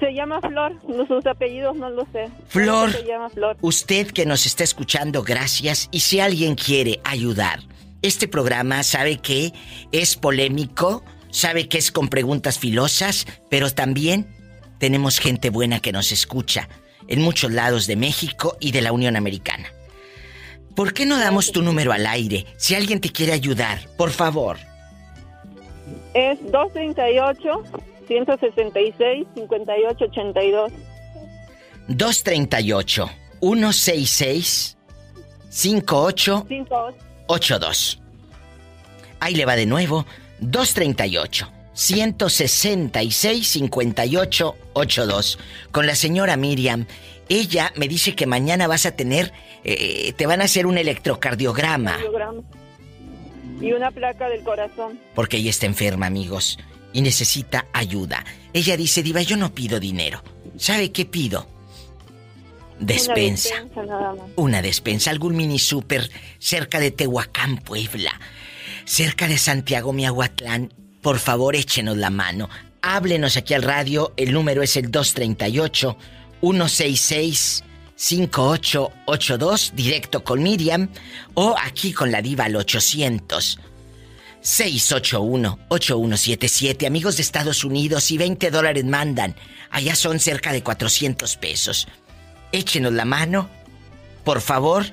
Se llama Flor, no, sus apellidos no lo sé. Flor. Se llama Flor. Usted que nos está escuchando, gracias. Y si alguien quiere ayudar, este programa sabe que es polémico, sabe que es con preguntas filosas, pero también tenemos gente buena que nos escucha en muchos lados de México y de la Unión Americana. ¿Por qué no damos tu número al aire? Si alguien te quiere ayudar, por favor. Es 238 166 5882. 238 166 5882. Ahí le va de nuevo. 238 166 5882 con la señora Miriam. Ella me dice que mañana vas a tener eh, te van a hacer un electrocardiograma. Y una placa del corazón. porque ella está enferma, amigos, y necesita ayuda. Ella dice, "Diva, yo no pido dinero. ¿Sabe qué pido? Despensa." Una despensa nada más. una despensa, algún mini super cerca de Tehuacán, Puebla, cerca de Santiago, Miahuatlán. Por favor, échenos la mano. Háblenos aquí al radio. El número es el 238 166 5882 directo con Miriam o aquí con la diva al 800 681-8177, amigos de Estados Unidos, y 20 dólares mandan. Allá son cerca de 400 pesos. Échenos la mano, por favor.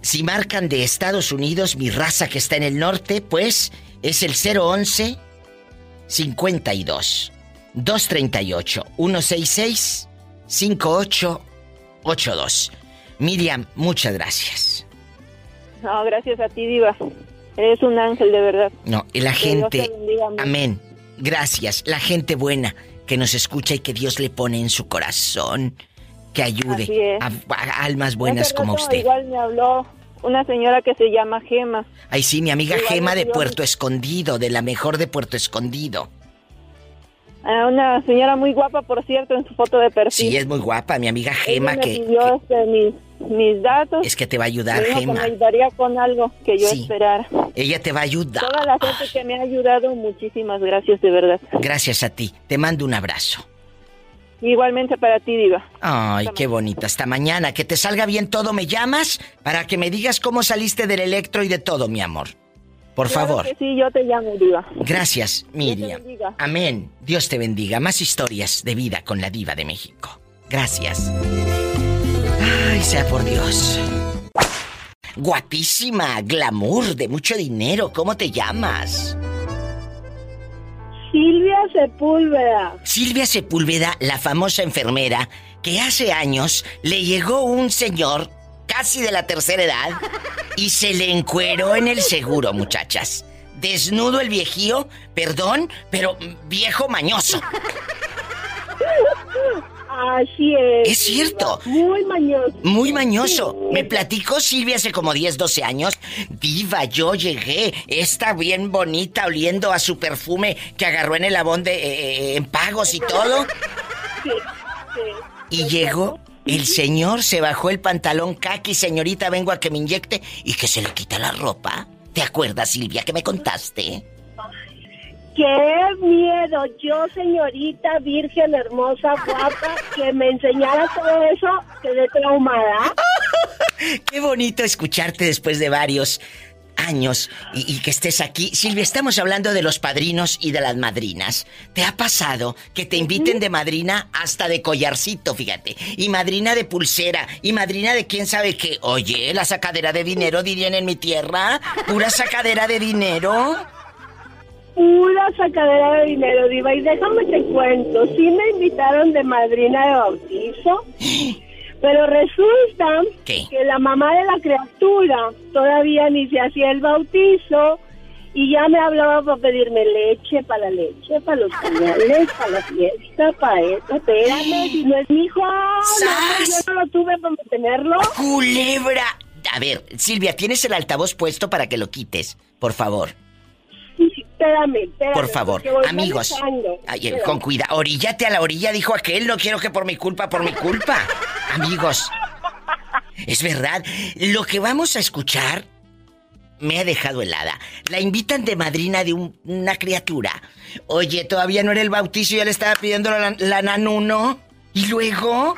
Si marcan de Estados Unidos, mi raza que está en el norte, pues es el 011 52 238 166 5882. Miriam, muchas gracias. No, gracias a ti, Diva. Eres un ángel, de verdad. No, y la Que gente. Amén. Gracias. La gente buena que nos escucha y que Dios le pone en su corazón. Que ayude a, a almas buenas como usted. Igual me habló una señora que se llama Gema. Ay, sí, mi amiga Igual Gema de Puerto Escondido, de la mejor de Puerto Escondido. Ah, una señora muy guapa, por cierto, en su foto de perfil. Sí, es muy guapa, mi amiga Gema, me que pidió este, mis, mis datos. es que te va a ayudar, que Gema. me ayudaría con algo que yo Sí. esperara. Ella te va a ayudar. Toda la gente que me ha ayudado, muchísimas gracias, de verdad. Gracias a ti. Te mando un abrazo. Igualmente para ti, Diva. Ay, qué bonito. Hasta mañana. Que te salga bien todo. ¿Me llamas? Para que me digas cómo saliste del electro y de todo, mi amor. Por Claro favor. que sí, yo te llamo, Diva. Gracias, Miriam. Amén. Dios te bendiga. Más historias de vida con la diva de México. Gracias. Ay, sea por Dios. Guapísima, glamour, de mucho dinero. ¿Cómo te llamas? Silvia Sepúlveda. Silvia Sepúlveda, la famosa enfermera, que hace años le llegó un señor casi de la tercera edad y se le encueró en el seguro, muchachas. Desnudo el viejío, perdón, pero viejo mañoso. Así es. Es cierto. Muy mañoso. Muy mañoso. Me platicó Silvia hace como 10, 12 años. Diva, yo llegué. Está bien bonita, oliendo a su perfume que agarró en el abón de eh, en pagos y todo. [laughs] Sí, sí. Y llegó. El señor se bajó el pantalón kaki, señorita, vengo a que me inyecte y que se le quita la ropa. ¿Te acuerdas, Silvia, que me contaste? ¡Qué miedo! Yo, señorita virgen, hermosa, guapa, que me enseñara todo eso, quedé traumada. [laughs] Qué bonito escucharte después de varios años y, y que estés aquí. Silvia, estamos hablando de los padrinos y de las madrinas. ¿Te ha pasado que te inviten de madrina hasta de collarcito, fíjate? Y madrina de pulsera, y madrina de quién sabe qué. Oye, la sacadera de dinero, dirían en mi tierra. Pura sacadera de dinero. Pura sacadera de dinero, Diva. Y déjame te cuento, sí me invitaron de madrina de bautizo, pero resulta ¿Qué? que la mamá de la criatura todavía ni se hacía el bautizo y ya me hablaba para pedirme leche, para la leche, para los pañales, para la fiesta, para esto. Espérame, si no es mi hijo, no, ¡Sas! yo no lo tuve para mantenerlo. ¡Culebra! A ver, Silvia, ¿tienes el altavoz puesto para que lo quites? Por favor. Espérame, espérame. Por favor, amigos. Ay, eh, con cuidado. Oríllate a la orilla, dijo aquel. No quiero que por mi culpa, por mi culpa. [laughs] Amigos. Es verdad. Lo que vamos a escuchar me ha dejado helada. La invitan de madrina de un- una criatura. Oye, todavía no era el bautizo y ya le estaba pidiendo la, la nanuno. ¿Y luego?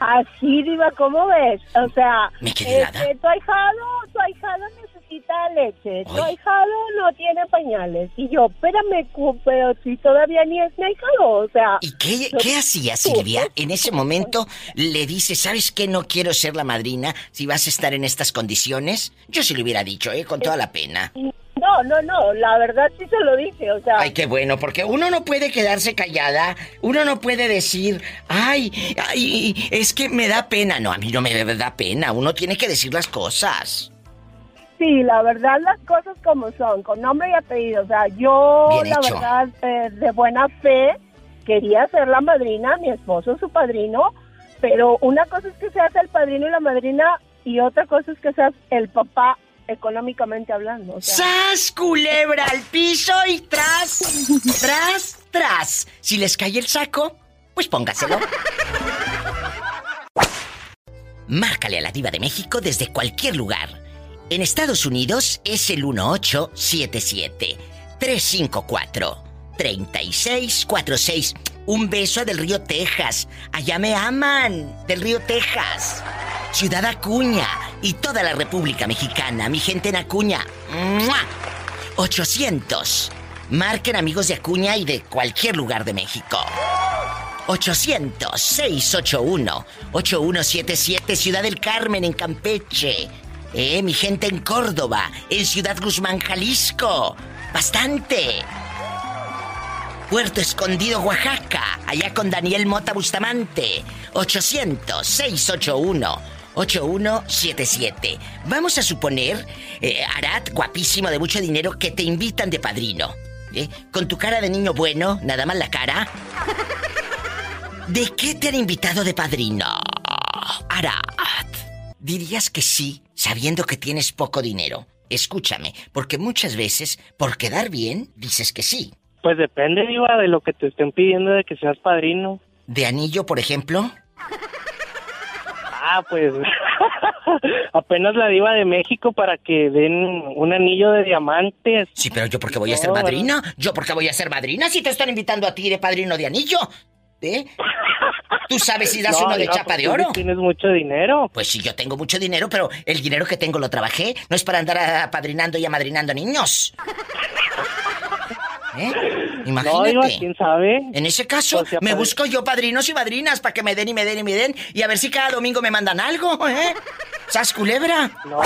Así, Diva, ¿cómo ves? O sea, Me quedé helada. este, tu ahijado, tu ahijado necesita leche, tu ahijado no tiene pañales. Y yo, espérame, pero si todavía ni es mi ahijado, o sea... ¿Y qué, qué hacía Silvia? [laughs] En ese momento le dice, ¿sabes qué? No quiero ser la madrina si vas a estar en estas condiciones. Yo sí le hubiera dicho, ¿eh? Con toda la pena. No, no, no, la verdad sí se lo dije, o sea... Ay, qué bueno, porque uno no puede quedarse callada, uno no puede decir, ay, ay, es que me da pena. No, a mí no me da pena, uno tiene que decir las cosas. Sí, la verdad las cosas como son, con nombre y apellido. O sea, yo Bien la hecho. verdad eh, de buena fe quería ser la madrina, mi esposo su padrino, pero una cosa es que seas el padrino y la madrina y otra cosa es que seas el papá económicamente hablando. O sea, ¡Sas, culebra al piso y tras, tras, tras! Si les cae el saco, pues póngaselo. Márcale a la diva de México desde cualquier lugar. En Estados Unidos es el 1877-354-3646. Un beso a del Río Texas. Allá me aman, del Río Texas. Ciudad Acuña y toda la República Mexicana. Mi gente en Acuña. ¡Mua! 800. Marquen amigos de Acuña y de cualquier lugar de México. 800-681-8177, Ciudad del Carmen, en Campeche. Eh, mi gente en Córdoba, en Ciudad Guzmán, Jalisco. Bastante. Puerto Escondido, Oaxaca, allá con Daniel Mota Bustamante. 800-681-8177. Vamos a suponer, eh, Arat, guapísimo de mucho dinero, que te invitan de padrino. ¿eh? Con tu cara de niño bueno, nada más la cara. ¿De qué te han invitado de padrino? Arat. Dirías que sí, sabiendo que tienes poco dinero. Escúchame, porque muchas veces, por quedar bien, dices que sí. Pues depende, Diva, de lo que te estén pidiendo de que seas padrino. ¿De anillo, por ejemplo? Ah, pues [laughs] apenas la diva de México para que den un anillo de diamantes. Sí, pero yo porque voy a ser madrina. Yo porque voy a ser madrina si te están invitando a ti de padrino de anillo. ¿Eh? ¿Tú sabes si das No, uno de Diva, chapa de pues, tú oro? Tienes mucho dinero. Pues sí, yo tengo mucho dinero, pero el dinero que tengo lo trabajé. No es para andar apadrinando y amadrinando niños. ¿Eh? Imagínate. No, quién sabe. En ese caso, Pues, me busco yo padrinos y madrinas para que me den y me den y me den. Y a ver si cada domingo me mandan algo, ¿eh? ¿Sas culebra? No.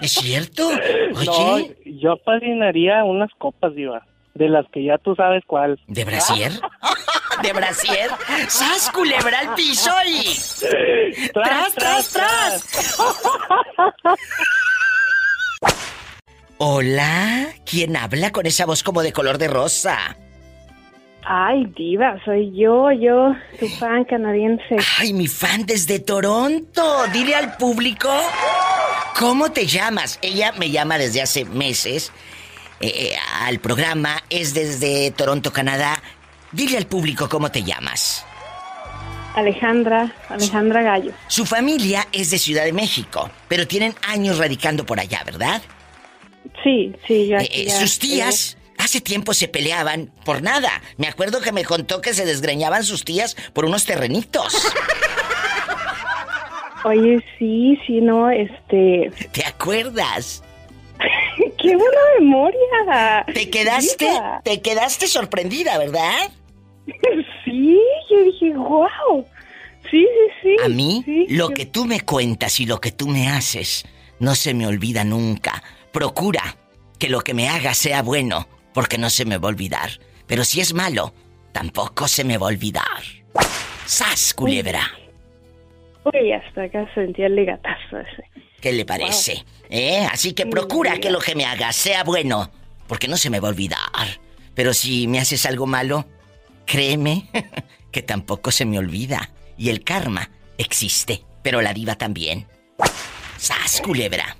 ¿Es cierto? No, Oye. yo apadrinaría unas copas, Diva. De las que ya tú sabes cuál. ¿De brasier? [laughs] ¿De brasier? ¡Sas culebra al piso y... ¡Tras, tras, tras! [laughs] Hola, ¿quién habla con esa voz como de color de rosa? Ay, diva, soy yo, yo, tu fan canadiense. Ay, mi fan desde Toronto. Dile al público cómo te llamas. Ella me llama desde hace meses eh, eh, al programa. Es desde Toronto, Canadá. Dile al público cómo te llamas. Alejandra, Alejandra Gallo. Su familia es de Ciudad de México, pero tienen años radicando por allá, ¿verdad? Sí, sí, yo Eh, aquí eh, ya- sus tías hace tiempo se peleaban por nada. Me acuerdo que me contó que se desgreñaban sus tías por unos terrenitos. Oye, sí, sí, no, este... ¿Te acuerdas? [laughs] ¡Qué buena memoria! Te quedaste, te quedaste sorprendida, ¿verdad? [laughs] Sí, yo dije, wow. Sí, sí, sí. A mí, sí, lo yo- que tú me cuentas y lo que tú me haces no se me olvida nunca. Procura que lo que me hagas sea bueno, porque no se me va a olvidar. Pero si es malo, tampoco se me va a olvidar. ¡Sas, culebra! Uy, hasta acá sentí el ligatazo ese. ¿Qué le parece? ¿Eh? Así que procura que lo que me hagas sea bueno, porque no se me va a olvidar. Pero si me haces algo malo, créeme [laughs] que tampoco se me olvida. Y el karma existe, pero la diva también. ¡Sas, culebra!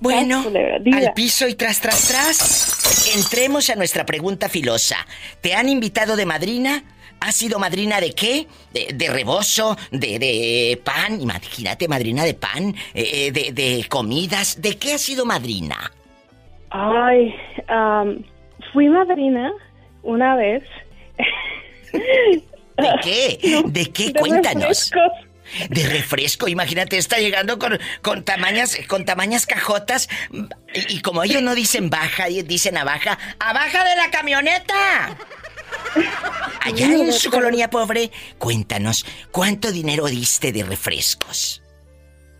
Bueno, al piso y tras, tras, tras. Entremos a nuestra pregunta filosa. ¿Te han invitado de madrina? ¿Has sido madrina de qué? ¿De, de rebozo? ¿De, de pan? Imagínate, madrina de pan. eh, de, de comidas. ¿De qué has sido madrina? Ay, am, fui madrina una vez. ¿De qué? [laughs] ¿De qué? de Cuéntanos. refrescos. De refresco, imagínate, está llegando con, con tamañas, con tamañas cajotas. Y, y como ellos no dicen baja, dicen a baja, ¡a baja de la camioneta! Allá en su colonia pobre, cuéntanos, ¿cuánto dinero diste de refrescos?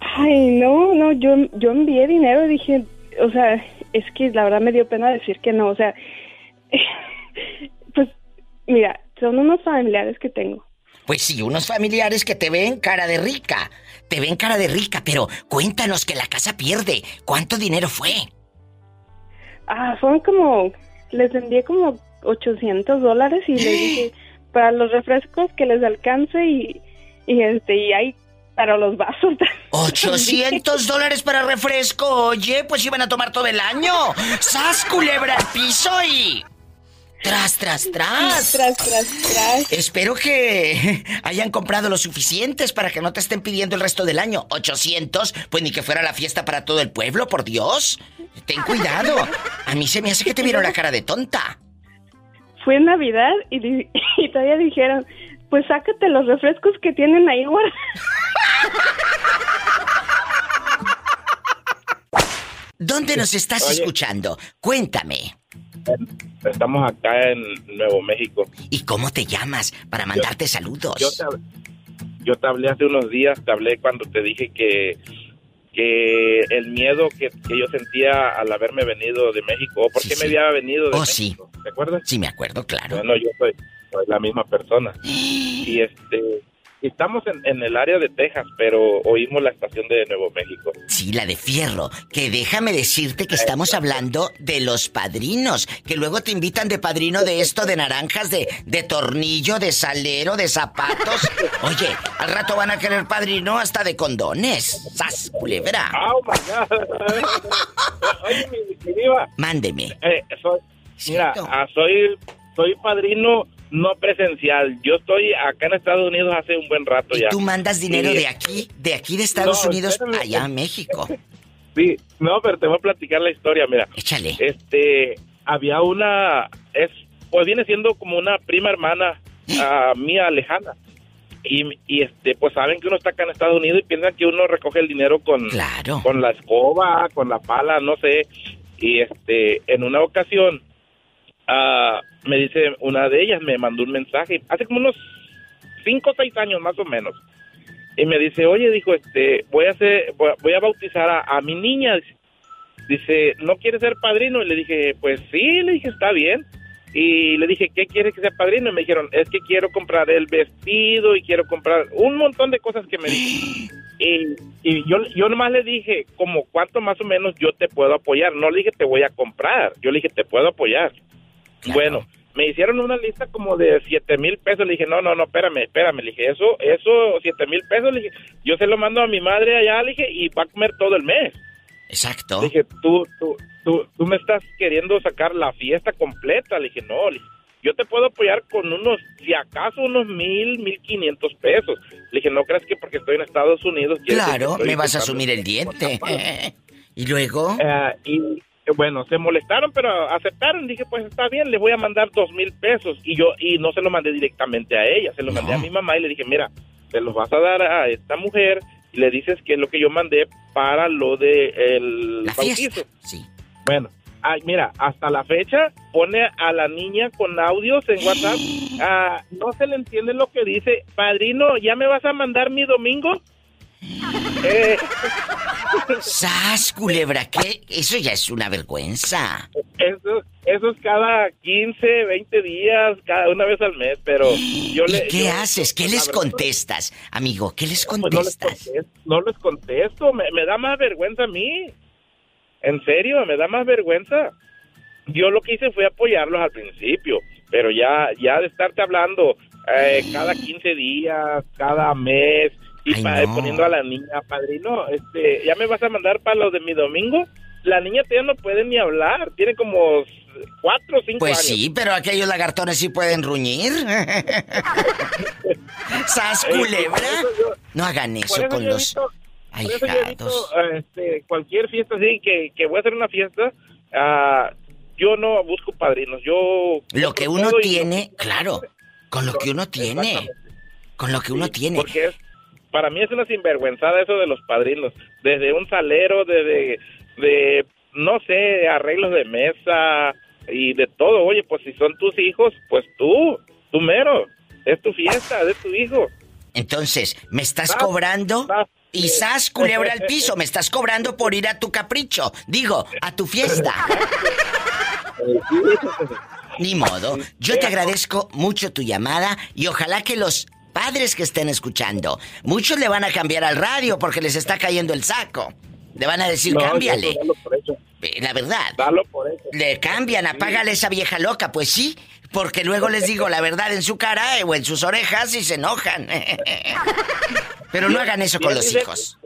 Ay, no, no, yo, yo envié dinero dije, o sea, es que la verdad me dio pena decir que no, o sea, [laughs] pues, mira, son unos familiares que tengo. Pues sí, unos familiares que te ven cara de rica. Te ven cara de rica, pero cuéntanos que la casa pierde. ¿Cuánto dinero fue? Ah, fueron como, les envié como 800 dólares y les dije, [gasps] para los refrescos que les alcance y, y este, y hay para los vasos. [laughs] 800 dólares para refresco. Oye, pues iban a tomar todo el año. ¡Sas, culebra al piso y... Tras, tras, tras. Tras, tras, tras. Espero que [laughs] hayan comprado lo suficientes para que no te estén pidiendo el resto del año. 800, pues ni que fuera la fiesta para todo el pueblo, por Dios. Ten cuidado. A mí se me hace que te vieron la cara de tonta. Fue en Navidad y, di- [laughs] y todavía dijeron, pues sácate los refrescos que tienen ahí guardados. ¿Dónde nos estás Oye. escuchando? Cuéntame. Estamos acá en Nuevo México. ¿Y cómo te llamas para mandarte saludos? Yo te, yo te hablé hace unos días, te hablé cuando te dije que, que el miedo que, que yo sentía al haberme venido de México, o por qué me había venido de Oh, México, ¿te acuerdas? Sí, me acuerdo, claro. Bueno, yo soy, soy la misma persona. [gasps] Y este estamos en, en el área de Texas, pero oímos la estación de Nuevo México. Sí, la de fierro. Que déjame decirte que estamos hablando de los padrinos. Que luego te invitan de padrino de esto, de naranjas, de, de tornillo, de salero, de zapatos. [laughs] Oye, al rato van a querer padrino hasta de condones. ¡Sas, culebra! Oh my God. [laughs] Oye, mi, mi diva. Mándeme. Eh, soy, mira, ah, soy, soy padrino no presencial. Yo estoy acá en Estados Unidos hace un buen rato ya. Tú mandas dinero de aquí, de aquí de Estados No, Unidos, espérame. allá a México. [laughs] Sí, no, pero te voy a platicar la historia, mira. Échale. Este, había una, es, pues viene siendo como una prima hermana [gasps] ah, mía lejana. Y, y este, pues saben que uno está acá en Estados Unidos y piensan que uno recoge el dinero con, con la escoba, con la pala, no sé. Y este, en una ocasión, ah, me dice una de ellas, me mandó un mensaje, hace como unos cinco o seis años más o menos. Y me dice, oye, dijo, este, voy a hacer, voy a, bautizar a, a mi niña. Dice, ¿no quiere ser padrino? Y le dije, pues sí, le dije, está bien. Y le dije, ¿qué quiere que sea padrino? Y me dijeron, es que quiero comprar el vestido y quiero comprar un montón de cosas que me dijo. [gasps] Y, y yo, yo nomás le dije, como cuánto más o menos yo te puedo apoyar. No le dije, te voy a comprar. Yo le dije, te puedo apoyar. Bueno, me hicieron una lista como de siete mil pesos. Le dije, no, no, no, espérame, espérame. Le dije, eso, eso, siete mil pesos. Le dije, yo se lo mando a mi madre allá, le dije, y va a comer todo el mes. Exacto. Le dije, tú, tú, tú, tú me estás queriendo sacar la fiesta completa. Le dije, no, le dije, yo te puedo apoyar con unos, si acaso, unos mil, mil quinientos pesos. Le dije, no creas que porque estoy en Estados Unidos. Claro, me vas a asumir el diente. [laughs] y luego. eh, y bueno, se molestaron, pero aceptaron. Dije, pues está bien, le voy a mandar dos mil pesos. Y yo, y no se lo mandé directamente a ella, se lo mandé a mi mamá y le dije, mira, te los vas a dar a esta mujer y le dices que es lo que yo mandé para lo de el La bautizo. sí. Bueno, ay, mira, hasta la fecha pone a la niña con audios en WhatsApp. Ah, no se le entiende lo que dice. Padrino, ¿ya me vas a mandar mi domingo? [laughs] Eh, ¡Sas, culebra! ¿Qué? Eso ya es una vergüenza. Eso, eso es cada 15, 20 días, cada una vez al mes, pero yo ¿Y le... qué yo- haces? ¿Qué les verdad, contestas? Amigo, ¿qué les pues no les contestas? contesto, no les contesto, me, me da más vergüenza a mí. En serio, me da más vergüenza. Yo lo que hice fue apoyarlos al principio, pero ya, ya de estarte hablando eh, cada 15 días, cada mes, y Ay, pa- no. poniendo a la niña, padrino, este, ¿ya me vas a mandar para lo de mi domingo? La niña todavía no puede ni hablar, tiene como cuatro o cinco Pues años. sí, pero aquellos lagartones sí pueden ruñir. [laughs] ¿Sas, por culebra? yo- No hagan eso eso con los visto- por eso yo he visto, ahijados. este, cualquier fiesta así, que, que voy a hacer una fiesta, ah, yo no busco padrinos, yo... Lo que uno tiene, claro, con lo que uno tiene. Con lo que uno tiene. Porque es, para mí es una sinvergüenzada eso de los padrinos. Desde un salero, desde, de, no sé, arreglos de mesa y de todo. Oye, pues si son tus hijos, pues tú, tú mero. Es tu fiesta, es tu hijo. Entonces, ¿me estás cobrando? sas. Y sas, culebra al piso, me estás cobrando por ir a tu capricho. Digo, a tu fiesta. [laughs] Ni modo. Yo te agradezco mucho tu llamada y ojalá que los padres que estén escuchando, muchos le van a cambiar al radio porque les está cayendo el saco. Le van a decir, No, cámbiale. eso, dalo por hecho. Eh, La verdad. Dalo por hecho. Le cambian, apágale esa vieja loca, pues sí. Porque luego les digo la verdad en su cara eh, o en sus orejas y se enojan. [laughs] Pero no hagan eso con los hijos.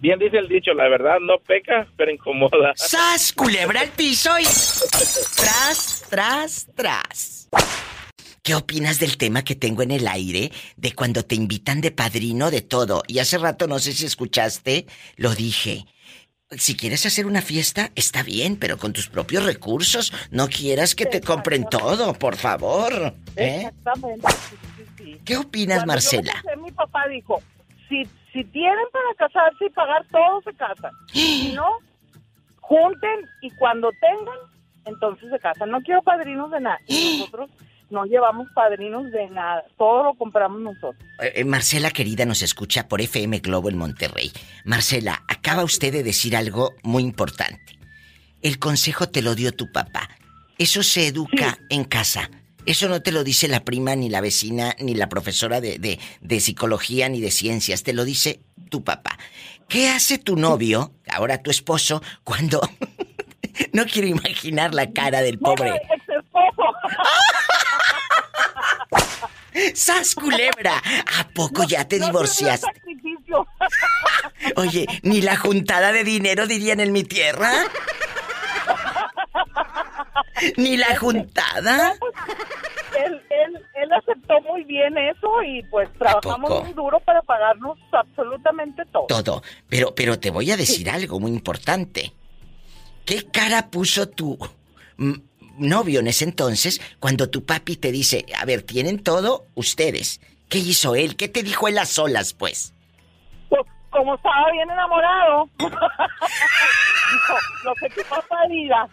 Bien dice el dicho, la verdad no peca, pero incomoda. ¡Sas! Culebra al piso y. [laughs] Tras, tras, tras. ¿Qué opinas del tema que tengo en el aire de cuando te invitan de padrino de todo? Y hace rato no sé si escuchaste, lo dije. Si quieres hacer una fiesta, está bien, pero con tus propios recursos. No quieras que te compren todo, por favor. ¿eh? Exactamente. sí, sí, sí. ¿Qué opinas, Cuando Marcela? Yo mi papá dijo, si, si tienen para casarse y pagar todo, se casan. [gasps] Si no, junten y cuando tengan, entonces se casan. No quiero padrinos de nada. [gasps] Y nosotros no llevamos padrinos de nada, todo lo compramos nosotros. Eh, eh, Marcela querida nos escucha por FM Globo en Monterrey. Marcela, acaba usted de decir algo muy importante. El consejo te lo dio tu papá. Eso se educa en casa. Eso no te lo dice la prima, ni la vecina, ni la profesora de, de, de psicología, ni de ciencias. Te lo dice tu papá. ¿Qué hace tu novio, ahora tu esposo, cuando... [laughs] no quiero imaginar la cara del pobre. Esposo. [laughs] ¡Sas, culebra! ¿A poco ya te divorciaste? Sacrificio. [laughs] Oye, ni la juntada de dinero dirían en mi tierra. [laughs] Ni la juntada. Él, él, él aceptó muy bien eso y pues trabajamos muy duro para pagarnos absolutamente todo. Todo. Pero, pero te voy a decir algo muy importante. ¿Qué cara puso tu novio en ese entonces cuando tu papi te dice, a ver, tienen todo ustedes? ¿Qué hizo él? ¿Qué te dijo él a solas, pues? Pues como estaba bien enamorado, [laughs] dijo, lo que tu papá diga.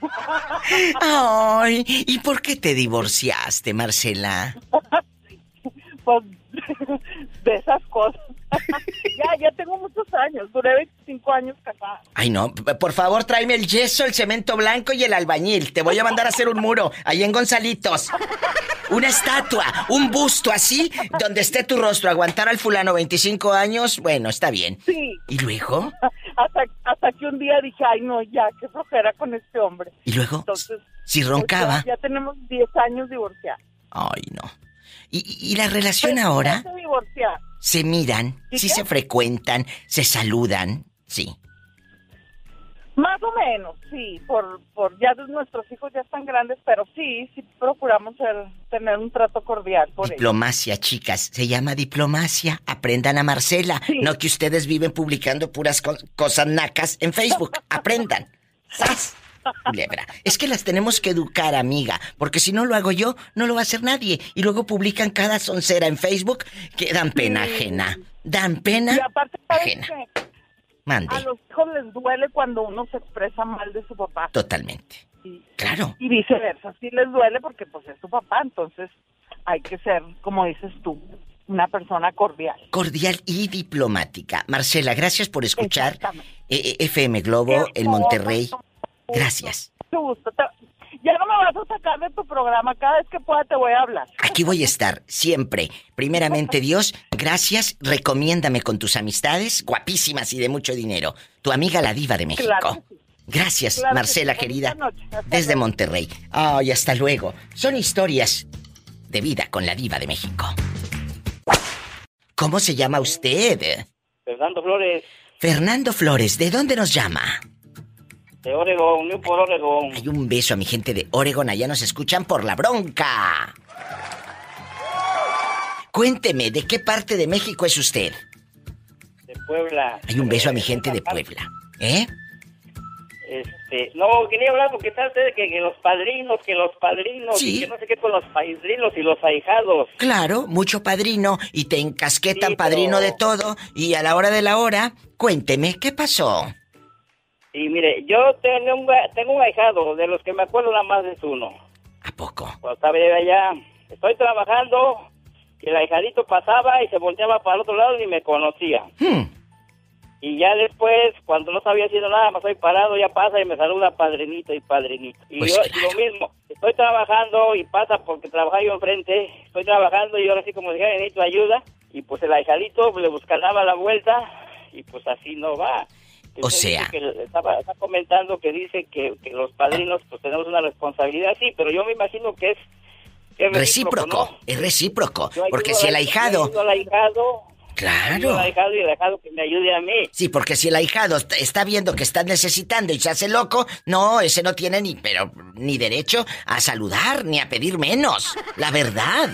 Ay, ¿y por qué te divorciaste, Marcela? [laughs] pues de esas cosas. [laughs] ya, ya tengo muchos años, duré 25 años casada. Ay, no, por favor, tráeme el yeso, el cemento blanco y el albañil. Te voy a mandar a hacer un muro ahí en Gonzalitos. Una estatua, un busto así, donde esté tu rostro. Aguantar al fulano 25 años, bueno, está bien. Sí. ¿Y luego? Hasta, hasta que un día dije, ay no, ya, qué flojera con este hombre. ¿Y luego? Entonces, Si pues, roncaba. ya, ya tenemos 10 años divorciados. Ay, no. ¿Y, y- la relación ahora? Ya se divorciaron. ¿Se miran? ¿Y ¿Sí se frecuentan? ¿Se saludan? Sí. Más o menos, sí, por, por ya nuestros hijos ya están grandes, pero sí, sí procuramos ser- tener un trato cordial por ellos. Diplomacia, chicas. Se llama diplomacia. Aprendan a Marcela. No que ustedes viven publicando puras co- cosas nacas en Facebook. Aprendan. ¡Sas! [laughs] Culebra. Es que las tenemos que educar, amiga. Porque si no lo hago yo, no lo va a hacer nadie. Y luego publican cada soncera en Facebook que dan pena ajena. Dan pena Y aparte, ¿sabes ajena. Mande. A los hijos les duele cuando uno se expresa mal de su papá. Totalmente. Claro. Y viceversa, sí les duele porque pues es tu papá, entonces hay que ser, como dices tú, una persona cordial. Cordial y diplomática. Marcela, gracias por escuchar eh, eh, FM Globo en Monterrey. Gracias. Mucho gusto. Ya no me vas a sacar de tu programa, cada vez que pueda te voy a hablar. Aquí voy a estar siempre. Primeramente Dios, gracias. Recomiéndame con tus amistades, guapísimas y de mucho dinero. Tu amiga la diva de México. Claro que Gracias, Claro que Marcela sí. querida. Buenas noches. Hasta Desde luego. Monterrey. Ay, hasta luego. Son historias de vida con la diva de México. ¿Cómo se llama usted? Fernando Flores, Fernando Flores, ¿de dónde nos llama? De Oregon, Newport, Oregon. Hay un beso a mi gente de Oregon, allá nos escuchan por la bronca. Cuénteme, ¿de qué parte de México es usted? de Puebla. Hay un beso a mi gente de Puebla. ¿Eh? Este, no, quería hablar porque está usted que, que los padrinos, que los padrinos, Sí. y que no sé qué con los padrinos y los ahijados. Claro, mucho padrino y te encasquetan Sí, padrino pero- de todo y a la hora de la hora, cuénteme, ¿qué pasó? Y mire, yo tengo un, tengo un ahijado, de los que me acuerdo nada más es uno. ¿A poco? Cuando estaba yo allá, estoy trabajando, y el ahijadito pasaba y se volteaba para el otro lado y me conocía. Hmm. Y ya después, cuando no sabía haciendo nada, más estoy parado, ya pasa y me saluda padrinito y padrinito. Y Pues yo lo mismo, estoy trabajando y pasa porque trabajaba yo enfrente, estoy trabajando y ahora sí como dije, necesito ayuda. Y pues el ahijadito le buscaba la vuelta y pues así no va. O sea. que estaba, está comentando que dice que, que los padrinos pues tenemos una responsabilidad, sí, pero yo me imagino que es, que es Recíproco, ¿no? es recíproco. Porque si el yo ahijado... al ahijado, Claro. al ahijado y el ahijado que me ayude a mí. Sí, porque si el ahijado est- está viendo que estás necesitando y se hace loco, no, ese no tiene ni, pero, ni derecho a saludar ni a pedir menos. La verdad,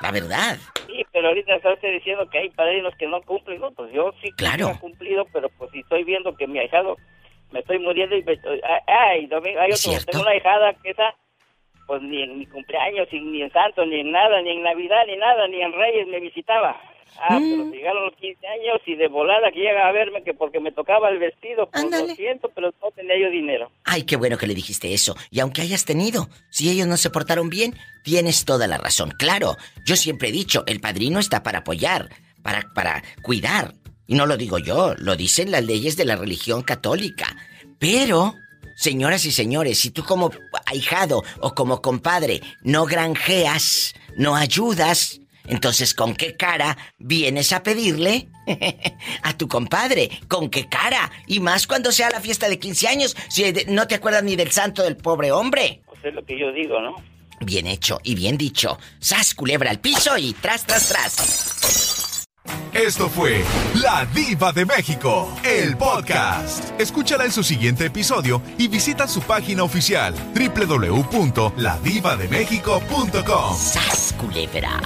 la verdad. Sí, pero ahorita está usted diciendo que hay padrinos que no cumplen, ¿no? Pues yo sí que Claro. he cumplido, pero pues si estoy viendo que mi ahijado me estoy muriendo y me estoy... Ay, Domingo, hay ¿Es otro, tengo una ahijada que esa, pues ni en mi cumpleaños, ni en Santo, ni en nada, ni en Navidad, ni nada, ni en Reyes me visitaba. Ah, pero Mm. llegaron los 15 años y de volada que llega a verme que porque me tocaba el vestido, pues lo siento, pero no tenía yo dinero. Ay, qué bueno que le dijiste eso. Y aunque hayas tenido, si ellos no se portaron bien, tienes toda la razón. Claro, yo siempre he dicho, el padrino está para apoyar, para, para cuidar. Y no lo digo yo, lo dicen las leyes de la religión católica. Pero, señoras y señores, si tú como ahijado o como compadre no granjeas, no ayudas, entonces ¿con qué cara vienes a pedirle [laughs] a tu compadre? ¿Con qué cara? Y más cuando sea la fiesta de 15 años, si no te acuerdas ni del santo del pobre hombre. Pues es lo que yo digo, ¿no? Bien hecho y bien dicho. Sas culebra al piso y tras, tras, tras. Esto fue La Diva de México, el podcast. Escúchala en su siguiente episodio y visita su página oficial www.ladivademexico.com. Sas culebra.